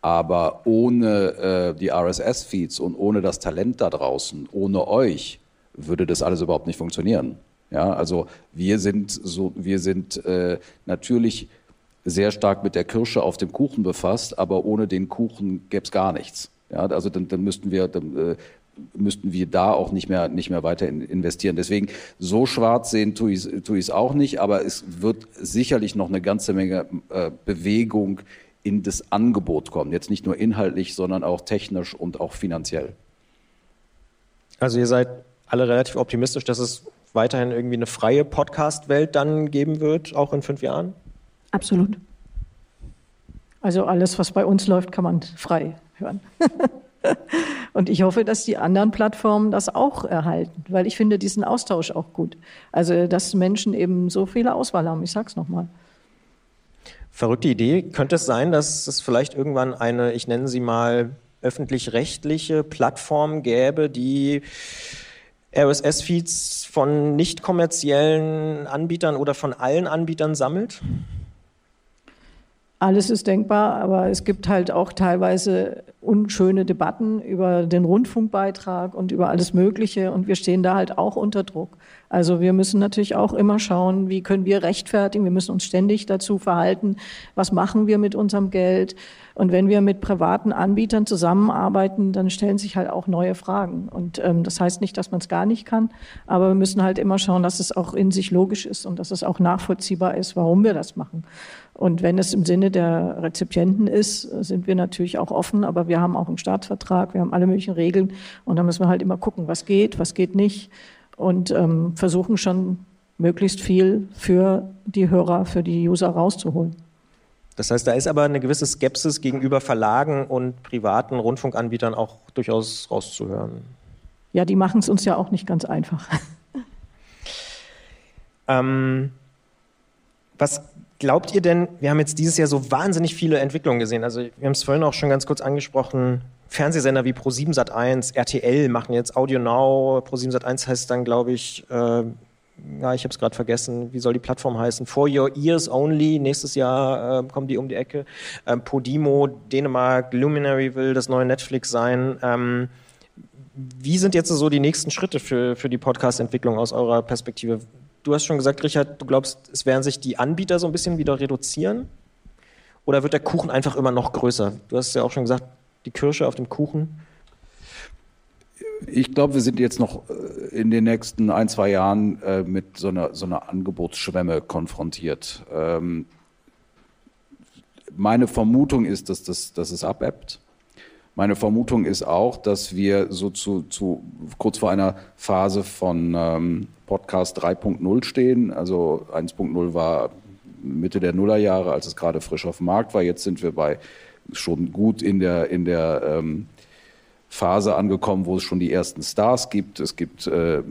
Aber ohne äh, die RSS-Feeds und ohne das Talent da draußen, ohne euch, würde das alles überhaupt nicht funktionieren. Ja, also wir sind so, wir sind äh, natürlich sehr stark mit der Kirsche auf dem Kuchen befasst, aber ohne den Kuchen gäbe es gar nichts. Ja, also dann, dann müssten wir, dann, äh, müssten wir da auch nicht mehr, nicht mehr weiter investieren. Deswegen so schwarz sehen tue ich es auch nicht, aber es wird sicherlich noch eine ganze Menge äh, Bewegung in das Angebot kommen. Jetzt nicht nur inhaltlich, sondern auch technisch und auch finanziell. Also ihr seid alle relativ optimistisch, dass es weiterhin irgendwie eine freie Podcast-Welt dann geben wird, auch in fünf Jahren? Absolut. Also alles, was bei uns läuft, kann man frei hören. Und ich hoffe, dass die anderen Plattformen das auch erhalten, weil ich finde diesen Austausch auch gut. Also, dass Menschen eben so viele Auswahl haben. Ich sag's nochmal. Verrückte Idee. Könnte es sein, dass es vielleicht irgendwann eine, ich nenne sie mal, öffentlich-rechtliche Plattform gäbe, die RSS-Feeds von nicht kommerziellen Anbietern oder von allen Anbietern sammelt? Alles ist denkbar, aber es gibt halt auch teilweise unschöne Debatten über den Rundfunkbeitrag und über alles Mögliche und wir stehen da halt auch unter Druck. Also wir müssen natürlich auch immer schauen, wie können wir rechtfertigen, wir müssen uns ständig dazu verhalten, was machen wir mit unserem Geld? Und wenn wir mit privaten Anbietern zusammenarbeiten, dann stellen sich halt auch neue Fragen. Und ähm, das heißt nicht, dass man es gar nicht kann, aber wir müssen halt immer schauen, dass es auch in sich logisch ist und dass es auch nachvollziehbar ist, warum wir das machen. Und wenn es im Sinne der Rezipienten ist, sind wir natürlich auch offen, aber wir haben auch einen Staatsvertrag, wir haben alle möglichen Regeln. Und da müssen wir halt immer gucken, was geht, was geht nicht und ähm, versuchen schon möglichst viel für die Hörer, für die User rauszuholen. Das heißt, da ist aber eine gewisse Skepsis gegenüber Verlagen und privaten Rundfunkanbietern auch durchaus rauszuhören. Ja, die machen es uns ja auch nicht ganz einfach. ähm, was glaubt ihr denn, wir haben jetzt dieses Jahr so wahnsinnig viele Entwicklungen gesehen. Also wir haben es vorhin auch schon ganz kurz angesprochen. Fernsehsender wie Pro7 Sat1, RTL machen jetzt Audio Now. Pro7 Sat1 heißt dann, glaube ich, äh, ja, ich habe es gerade vergessen, wie soll die Plattform heißen? For Your Ears Only, nächstes Jahr äh, kommen die um die Ecke. Ähm, Podimo, Dänemark, Luminary will das neue Netflix sein. Ähm, wie sind jetzt so die nächsten Schritte für, für die Podcast-Entwicklung aus eurer Perspektive? Du hast schon gesagt, Richard, du glaubst, es werden sich die Anbieter so ein bisschen wieder reduzieren? Oder wird der Kuchen einfach immer noch größer? Du hast ja auch schon gesagt, die Kirsche auf dem Kuchen. Ich glaube, wir sind jetzt noch äh, in den nächsten ein, zwei Jahren äh, mit so einer, so einer Angebotsschwemme konfrontiert. Ähm, meine Vermutung ist, dass, das, dass es abebbt. Meine Vermutung ist auch, dass wir so zu, zu kurz vor einer Phase von ähm, Podcast 3.0 stehen. Also 1.0 war Mitte der Nullerjahre, als es gerade frisch auf dem Markt war. Jetzt sind wir bei schon gut in der, in der ähm, Phase angekommen, wo es schon die ersten Stars gibt. Es gibt äh,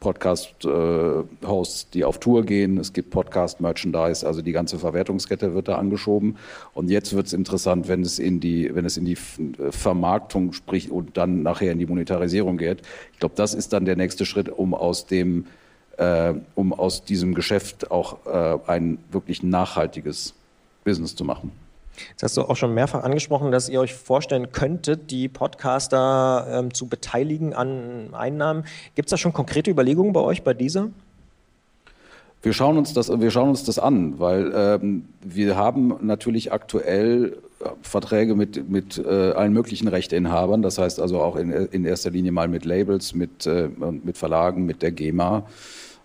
Podcast-Hosts, äh, die auf Tour gehen. Es gibt Podcast-Merchandise, also die ganze Verwertungskette wird da angeschoben. Und jetzt wird es interessant, wenn es in die, wenn es in die Vermarktung sprich und dann nachher in die Monetarisierung geht. Ich glaube, das ist dann der nächste Schritt, um aus dem, äh, um aus diesem Geschäft auch äh, ein wirklich nachhaltiges Business zu machen. Jetzt hast du auch schon mehrfach angesprochen, dass ihr euch vorstellen könntet, die Podcaster ähm, zu beteiligen an Einnahmen. Gibt es da schon konkrete Überlegungen bei euch bei dieser? Wir schauen uns das, wir schauen uns das an, weil ähm, wir haben natürlich aktuell äh, Verträge mit, mit äh, allen möglichen Rechteinhabern, das heißt also auch in, in erster Linie mal mit Labels, mit, äh, mit Verlagen, mit der GEMA.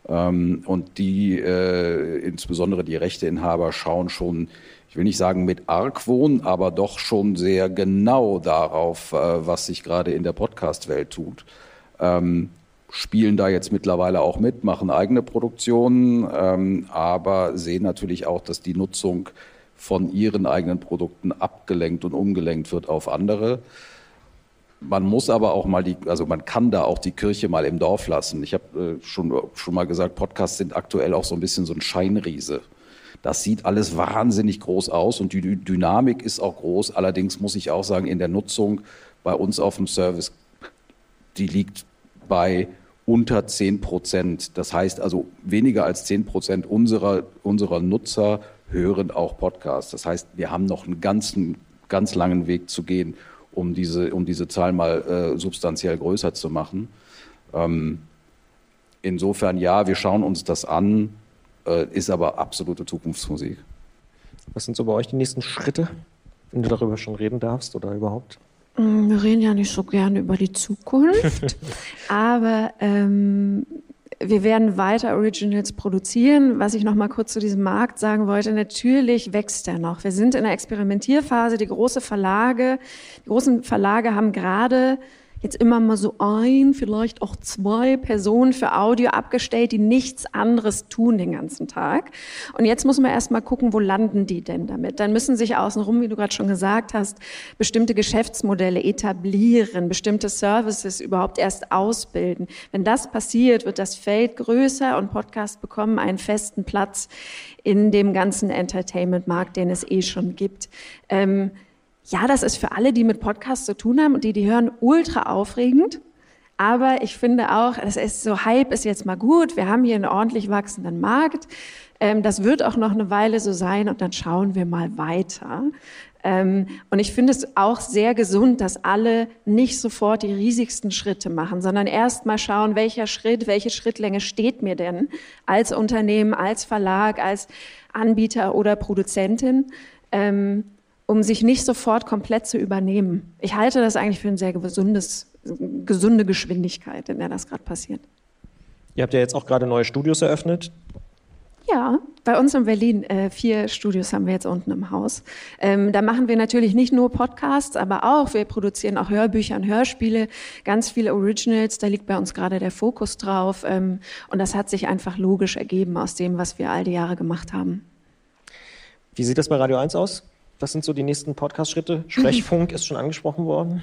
Ähm, und die, äh, insbesondere die Rechteinhaber, schauen schon ich will nicht sagen mit Argwohn, aber doch schon sehr genau darauf, äh, was sich gerade in der Podcast-Welt tut. Ähm, spielen da jetzt mittlerweile auch mit, machen eigene Produktionen, ähm, aber sehen natürlich auch, dass die Nutzung von ihren eigenen Produkten abgelenkt und umgelenkt wird auf andere. Man muss aber auch mal die, also man kann da auch die Kirche mal im Dorf lassen. Ich habe äh, schon, schon mal gesagt, Podcasts sind aktuell auch so ein bisschen so ein Scheinriese. Das sieht alles wahnsinnig groß aus und die Dynamik ist auch groß. Allerdings muss ich auch sagen, in der Nutzung bei uns auf dem Service, die liegt bei unter 10 Prozent. Das heißt also, weniger als 10 Prozent unserer, unserer Nutzer hören auch Podcasts. Das heißt, wir haben noch einen ganzen ganz langen Weg zu gehen, um diese, um diese Zahl mal äh, substanziell größer zu machen. Ähm, insofern ja, wir schauen uns das an, äh, ist aber absolute Zukunftsmusik. Was sind so bei euch die nächsten Schritte, wenn du darüber schon reden darfst oder überhaupt? Mm, wir reden ja nicht so gerne über die Zukunft, aber ähm, wir werden weiter Originals produzieren. Was ich noch mal kurz zu diesem Markt sagen wollte, natürlich wächst er noch. Wir sind in der Experimentierphase. Die große Verlage, die großen Verlage haben gerade jetzt immer mal so ein, vielleicht auch zwei Personen für Audio abgestellt, die nichts anderes tun den ganzen Tag. Und jetzt muss man erst mal gucken, wo landen die denn damit? Dann müssen sich außenrum, wie du gerade schon gesagt hast, bestimmte Geschäftsmodelle etablieren, bestimmte Services überhaupt erst ausbilden. Wenn das passiert, wird das Feld größer und Podcasts bekommen einen festen Platz in dem ganzen Entertainment-Markt, den es eh schon gibt. Ähm, ja, das ist für alle, die mit Podcasts zu tun haben und die die hören, ultra aufregend. Aber ich finde auch, das ist so Hype ist jetzt mal gut. Wir haben hier einen ordentlich wachsenden Markt. Ähm, das wird auch noch eine Weile so sein und dann schauen wir mal weiter. Ähm, und ich finde es auch sehr gesund, dass alle nicht sofort die riesigsten Schritte machen, sondern erst mal schauen, welcher Schritt, welche Schrittlänge steht mir denn als Unternehmen, als Verlag, als Anbieter oder Produzentin. Ähm, um sich nicht sofort komplett zu übernehmen. Ich halte das eigentlich für eine sehr gesundes, gesunde Geschwindigkeit, in der das gerade passiert. Ihr habt ja jetzt auch gerade neue Studios eröffnet. Ja, bei uns in Berlin äh, vier Studios haben wir jetzt unten im Haus. Ähm, da machen wir natürlich nicht nur Podcasts, aber auch, wir produzieren auch Hörbücher und Hörspiele, ganz viele Originals, da liegt bei uns gerade der Fokus drauf. Ähm, und das hat sich einfach logisch ergeben aus dem, was wir all die Jahre gemacht haben. Wie sieht das bei Radio 1 aus? Was sind so die nächsten Podcast-Schritte? Sprechfunk ist schon angesprochen worden.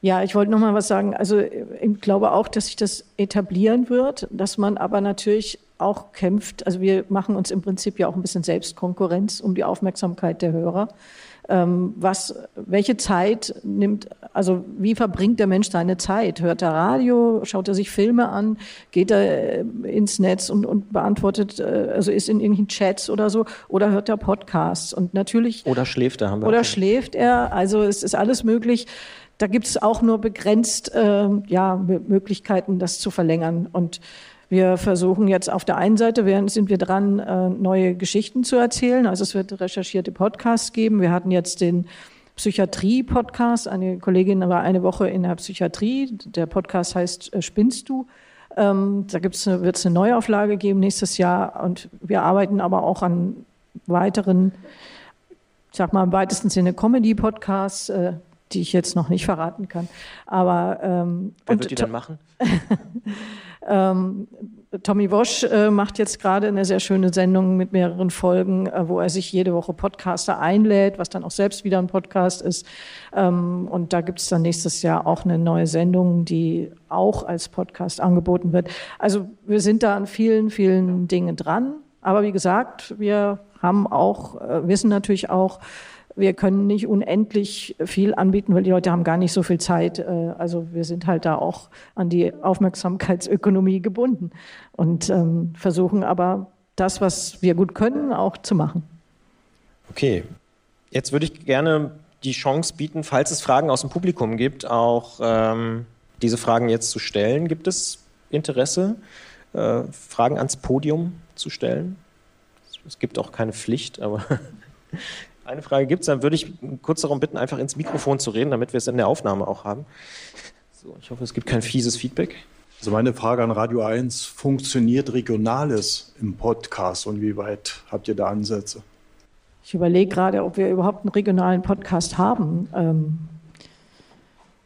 Ja, ich wollte noch mal was sagen. Also ich glaube auch, dass sich das etablieren wird, dass man aber natürlich auch kämpft. Also wir machen uns im Prinzip ja auch ein bisschen Selbstkonkurrenz um die Aufmerksamkeit der Hörer. Ähm, was, welche Zeit nimmt, also wie verbringt der Mensch seine Zeit? Hört er Radio? Schaut er sich Filme an? Geht er äh, ins Netz und, und beantwortet, äh, also ist in irgendwelchen Chats oder so? Oder hört er Podcasts? Und natürlich. Oder schläft er, haben wir Oder schläft er? Also es ist alles möglich. Da gibt es auch nur begrenzt äh, ja, Möglichkeiten, das zu verlängern. Und wir versuchen jetzt auf der einen Seite während sind wir dran, äh, neue Geschichten zu erzählen. Also es wird recherchierte Podcasts geben. Wir hatten jetzt den Psychiatrie-Podcast. Eine Kollegin war eine Woche in der Psychiatrie. Der Podcast heißt äh, Spinnst du? Ähm, da wird es eine Neuauflage geben nächstes Jahr. Und wir arbeiten aber auch an weiteren, ich sag mal im weitesten Sinne Comedy-Podcasts, äh, die ich jetzt noch nicht verraten kann. Aber ähm, wer wird die dann machen? ähm, Tommy Wosch äh, macht jetzt gerade eine sehr schöne Sendung mit mehreren Folgen, äh, wo er sich jede Woche Podcaster einlädt, was dann auch selbst wieder ein Podcast ist. Ähm, und da gibt es dann nächstes Jahr auch eine neue Sendung, die auch als Podcast angeboten wird. Also wir sind da an vielen, vielen Dingen dran. Aber wie gesagt, wir haben auch, äh, wissen natürlich auch, wir können nicht unendlich viel anbieten, weil die Leute haben gar nicht so viel Zeit. Äh, also wir sind halt da auch an die Aufmerksamkeitsökonomie gebunden und ähm, versuchen aber das, was wir gut können, auch zu machen. Okay, jetzt würde ich gerne die Chance bieten, falls es Fragen aus dem Publikum gibt, auch ähm, diese Fragen jetzt zu stellen. Gibt es Interesse, äh, Fragen ans Podium zu stellen? Es gibt auch keine Pflicht, aber eine Frage gibt es, dann würde ich kurz darum bitten, einfach ins Mikrofon zu reden, damit wir es in der Aufnahme auch haben. So, ich hoffe, es gibt kein fieses Feedback. Also meine Frage an Radio 1, funktioniert Regionales im Podcast und wie weit habt ihr da Ansätze? Ich überlege gerade, ob wir überhaupt einen regionalen Podcast haben. Ähm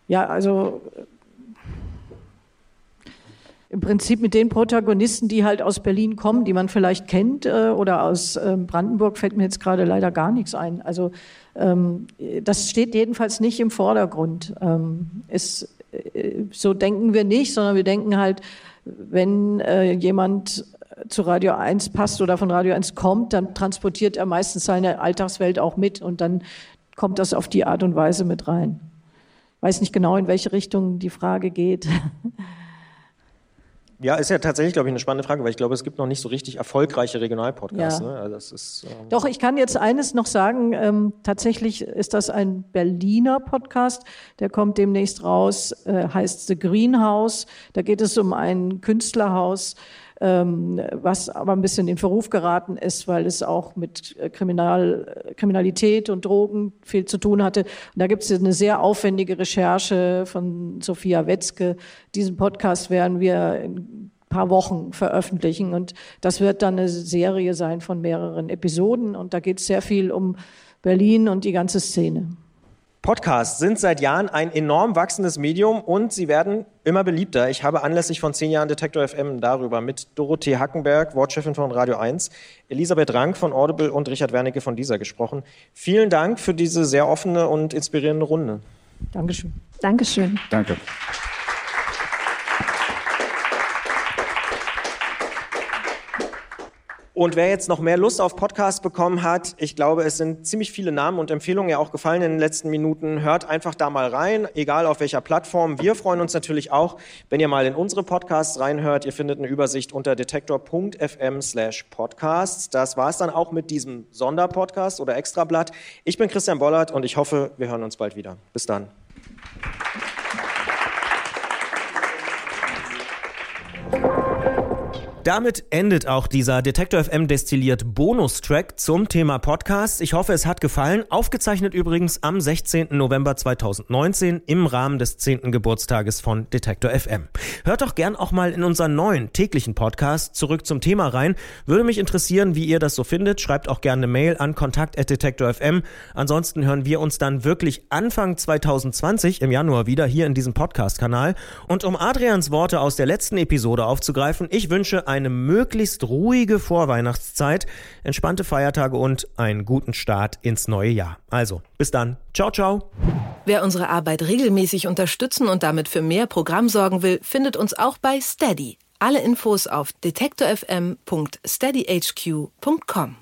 ja, also im Prinzip mit den Protagonisten, die halt aus Berlin kommen, die man vielleicht kennt, äh, oder aus äh, Brandenburg fällt mir jetzt gerade leider gar nichts ein. Also ähm, das steht jedenfalls nicht im Vordergrund. Ähm, ist, äh, so denken wir nicht, sondern wir denken halt, wenn äh, jemand zu Radio 1 passt oder von Radio 1 kommt, dann transportiert er meistens seine Alltagswelt auch mit und dann kommt das auf die Art und Weise mit rein. Ich weiß nicht genau, in welche Richtung die Frage geht. Ja, ist ja tatsächlich, glaube ich, eine spannende Frage, weil ich glaube, es gibt noch nicht so richtig erfolgreiche Regionalpodcasts. Ja. Ne? Also das ist, ähm Doch, ich kann jetzt eines noch sagen. Ähm, tatsächlich ist das ein Berliner Podcast. Der kommt demnächst raus, äh, heißt The Greenhouse. Da geht es um ein Künstlerhaus, was aber ein bisschen in Verruf geraten ist, weil es auch mit äh, Kriminal, äh, Kriminalität und Drogen viel zu tun hatte. Und da gibt es eine sehr aufwendige Recherche von Sophia Wetzke. Diesen Podcast werden wir in ein paar Wochen veröffentlichen und das wird dann eine Serie sein von mehreren Episoden und da geht es sehr viel um Berlin und die ganze Szene. Podcasts sind seit Jahren ein enorm wachsendes Medium und sie werden immer beliebter. Ich habe anlässlich von zehn Jahren Detektor FM darüber mit Dorothee Hackenberg, Wortchefin von Radio 1, Elisabeth Rank von Audible und Richard Wernicke von dieser gesprochen. Vielen Dank für diese sehr offene und inspirierende Runde. Dankeschön. Dankeschön. Danke. Und wer jetzt noch mehr Lust auf Podcast bekommen hat, ich glaube, es sind ziemlich viele Namen und Empfehlungen ja auch gefallen in den letzten Minuten. Hört einfach da mal rein, egal auf welcher Plattform. Wir freuen uns natürlich auch, wenn ihr mal in unsere Podcasts reinhört. Ihr findet eine Übersicht unter detektor.fm slash podcasts. Das war es dann auch mit diesem Sonderpodcast oder Extrablatt. Ich bin Christian Bollert und ich hoffe, wir hören uns bald wieder. Bis dann. Damit endet auch dieser Detektor FM destilliert Bonustrack zum Thema Podcast. Ich hoffe, es hat gefallen. Aufgezeichnet übrigens am 16. November 2019 im Rahmen des 10. Geburtstages von Detektor FM. Hört doch gern auch mal in unseren neuen täglichen Podcast zurück zum Thema rein. Würde mich interessieren, wie ihr das so findet. Schreibt auch gerne eine Mail an kontakt@detektor.fm. Ansonsten hören wir uns dann wirklich Anfang 2020 im Januar wieder hier in diesem Podcast-Kanal. Und um Adrians Worte aus der letzten Episode aufzugreifen, ich wünsche eine möglichst ruhige Vorweihnachtszeit, entspannte Feiertage und einen guten Start ins neue Jahr. Also, bis dann. Ciao, ciao. Wer unsere Arbeit regelmäßig unterstützen und damit für mehr Programm sorgen will, findet uns auch bei Steady. Alle Infos auf detektorfm.steadyhq.com.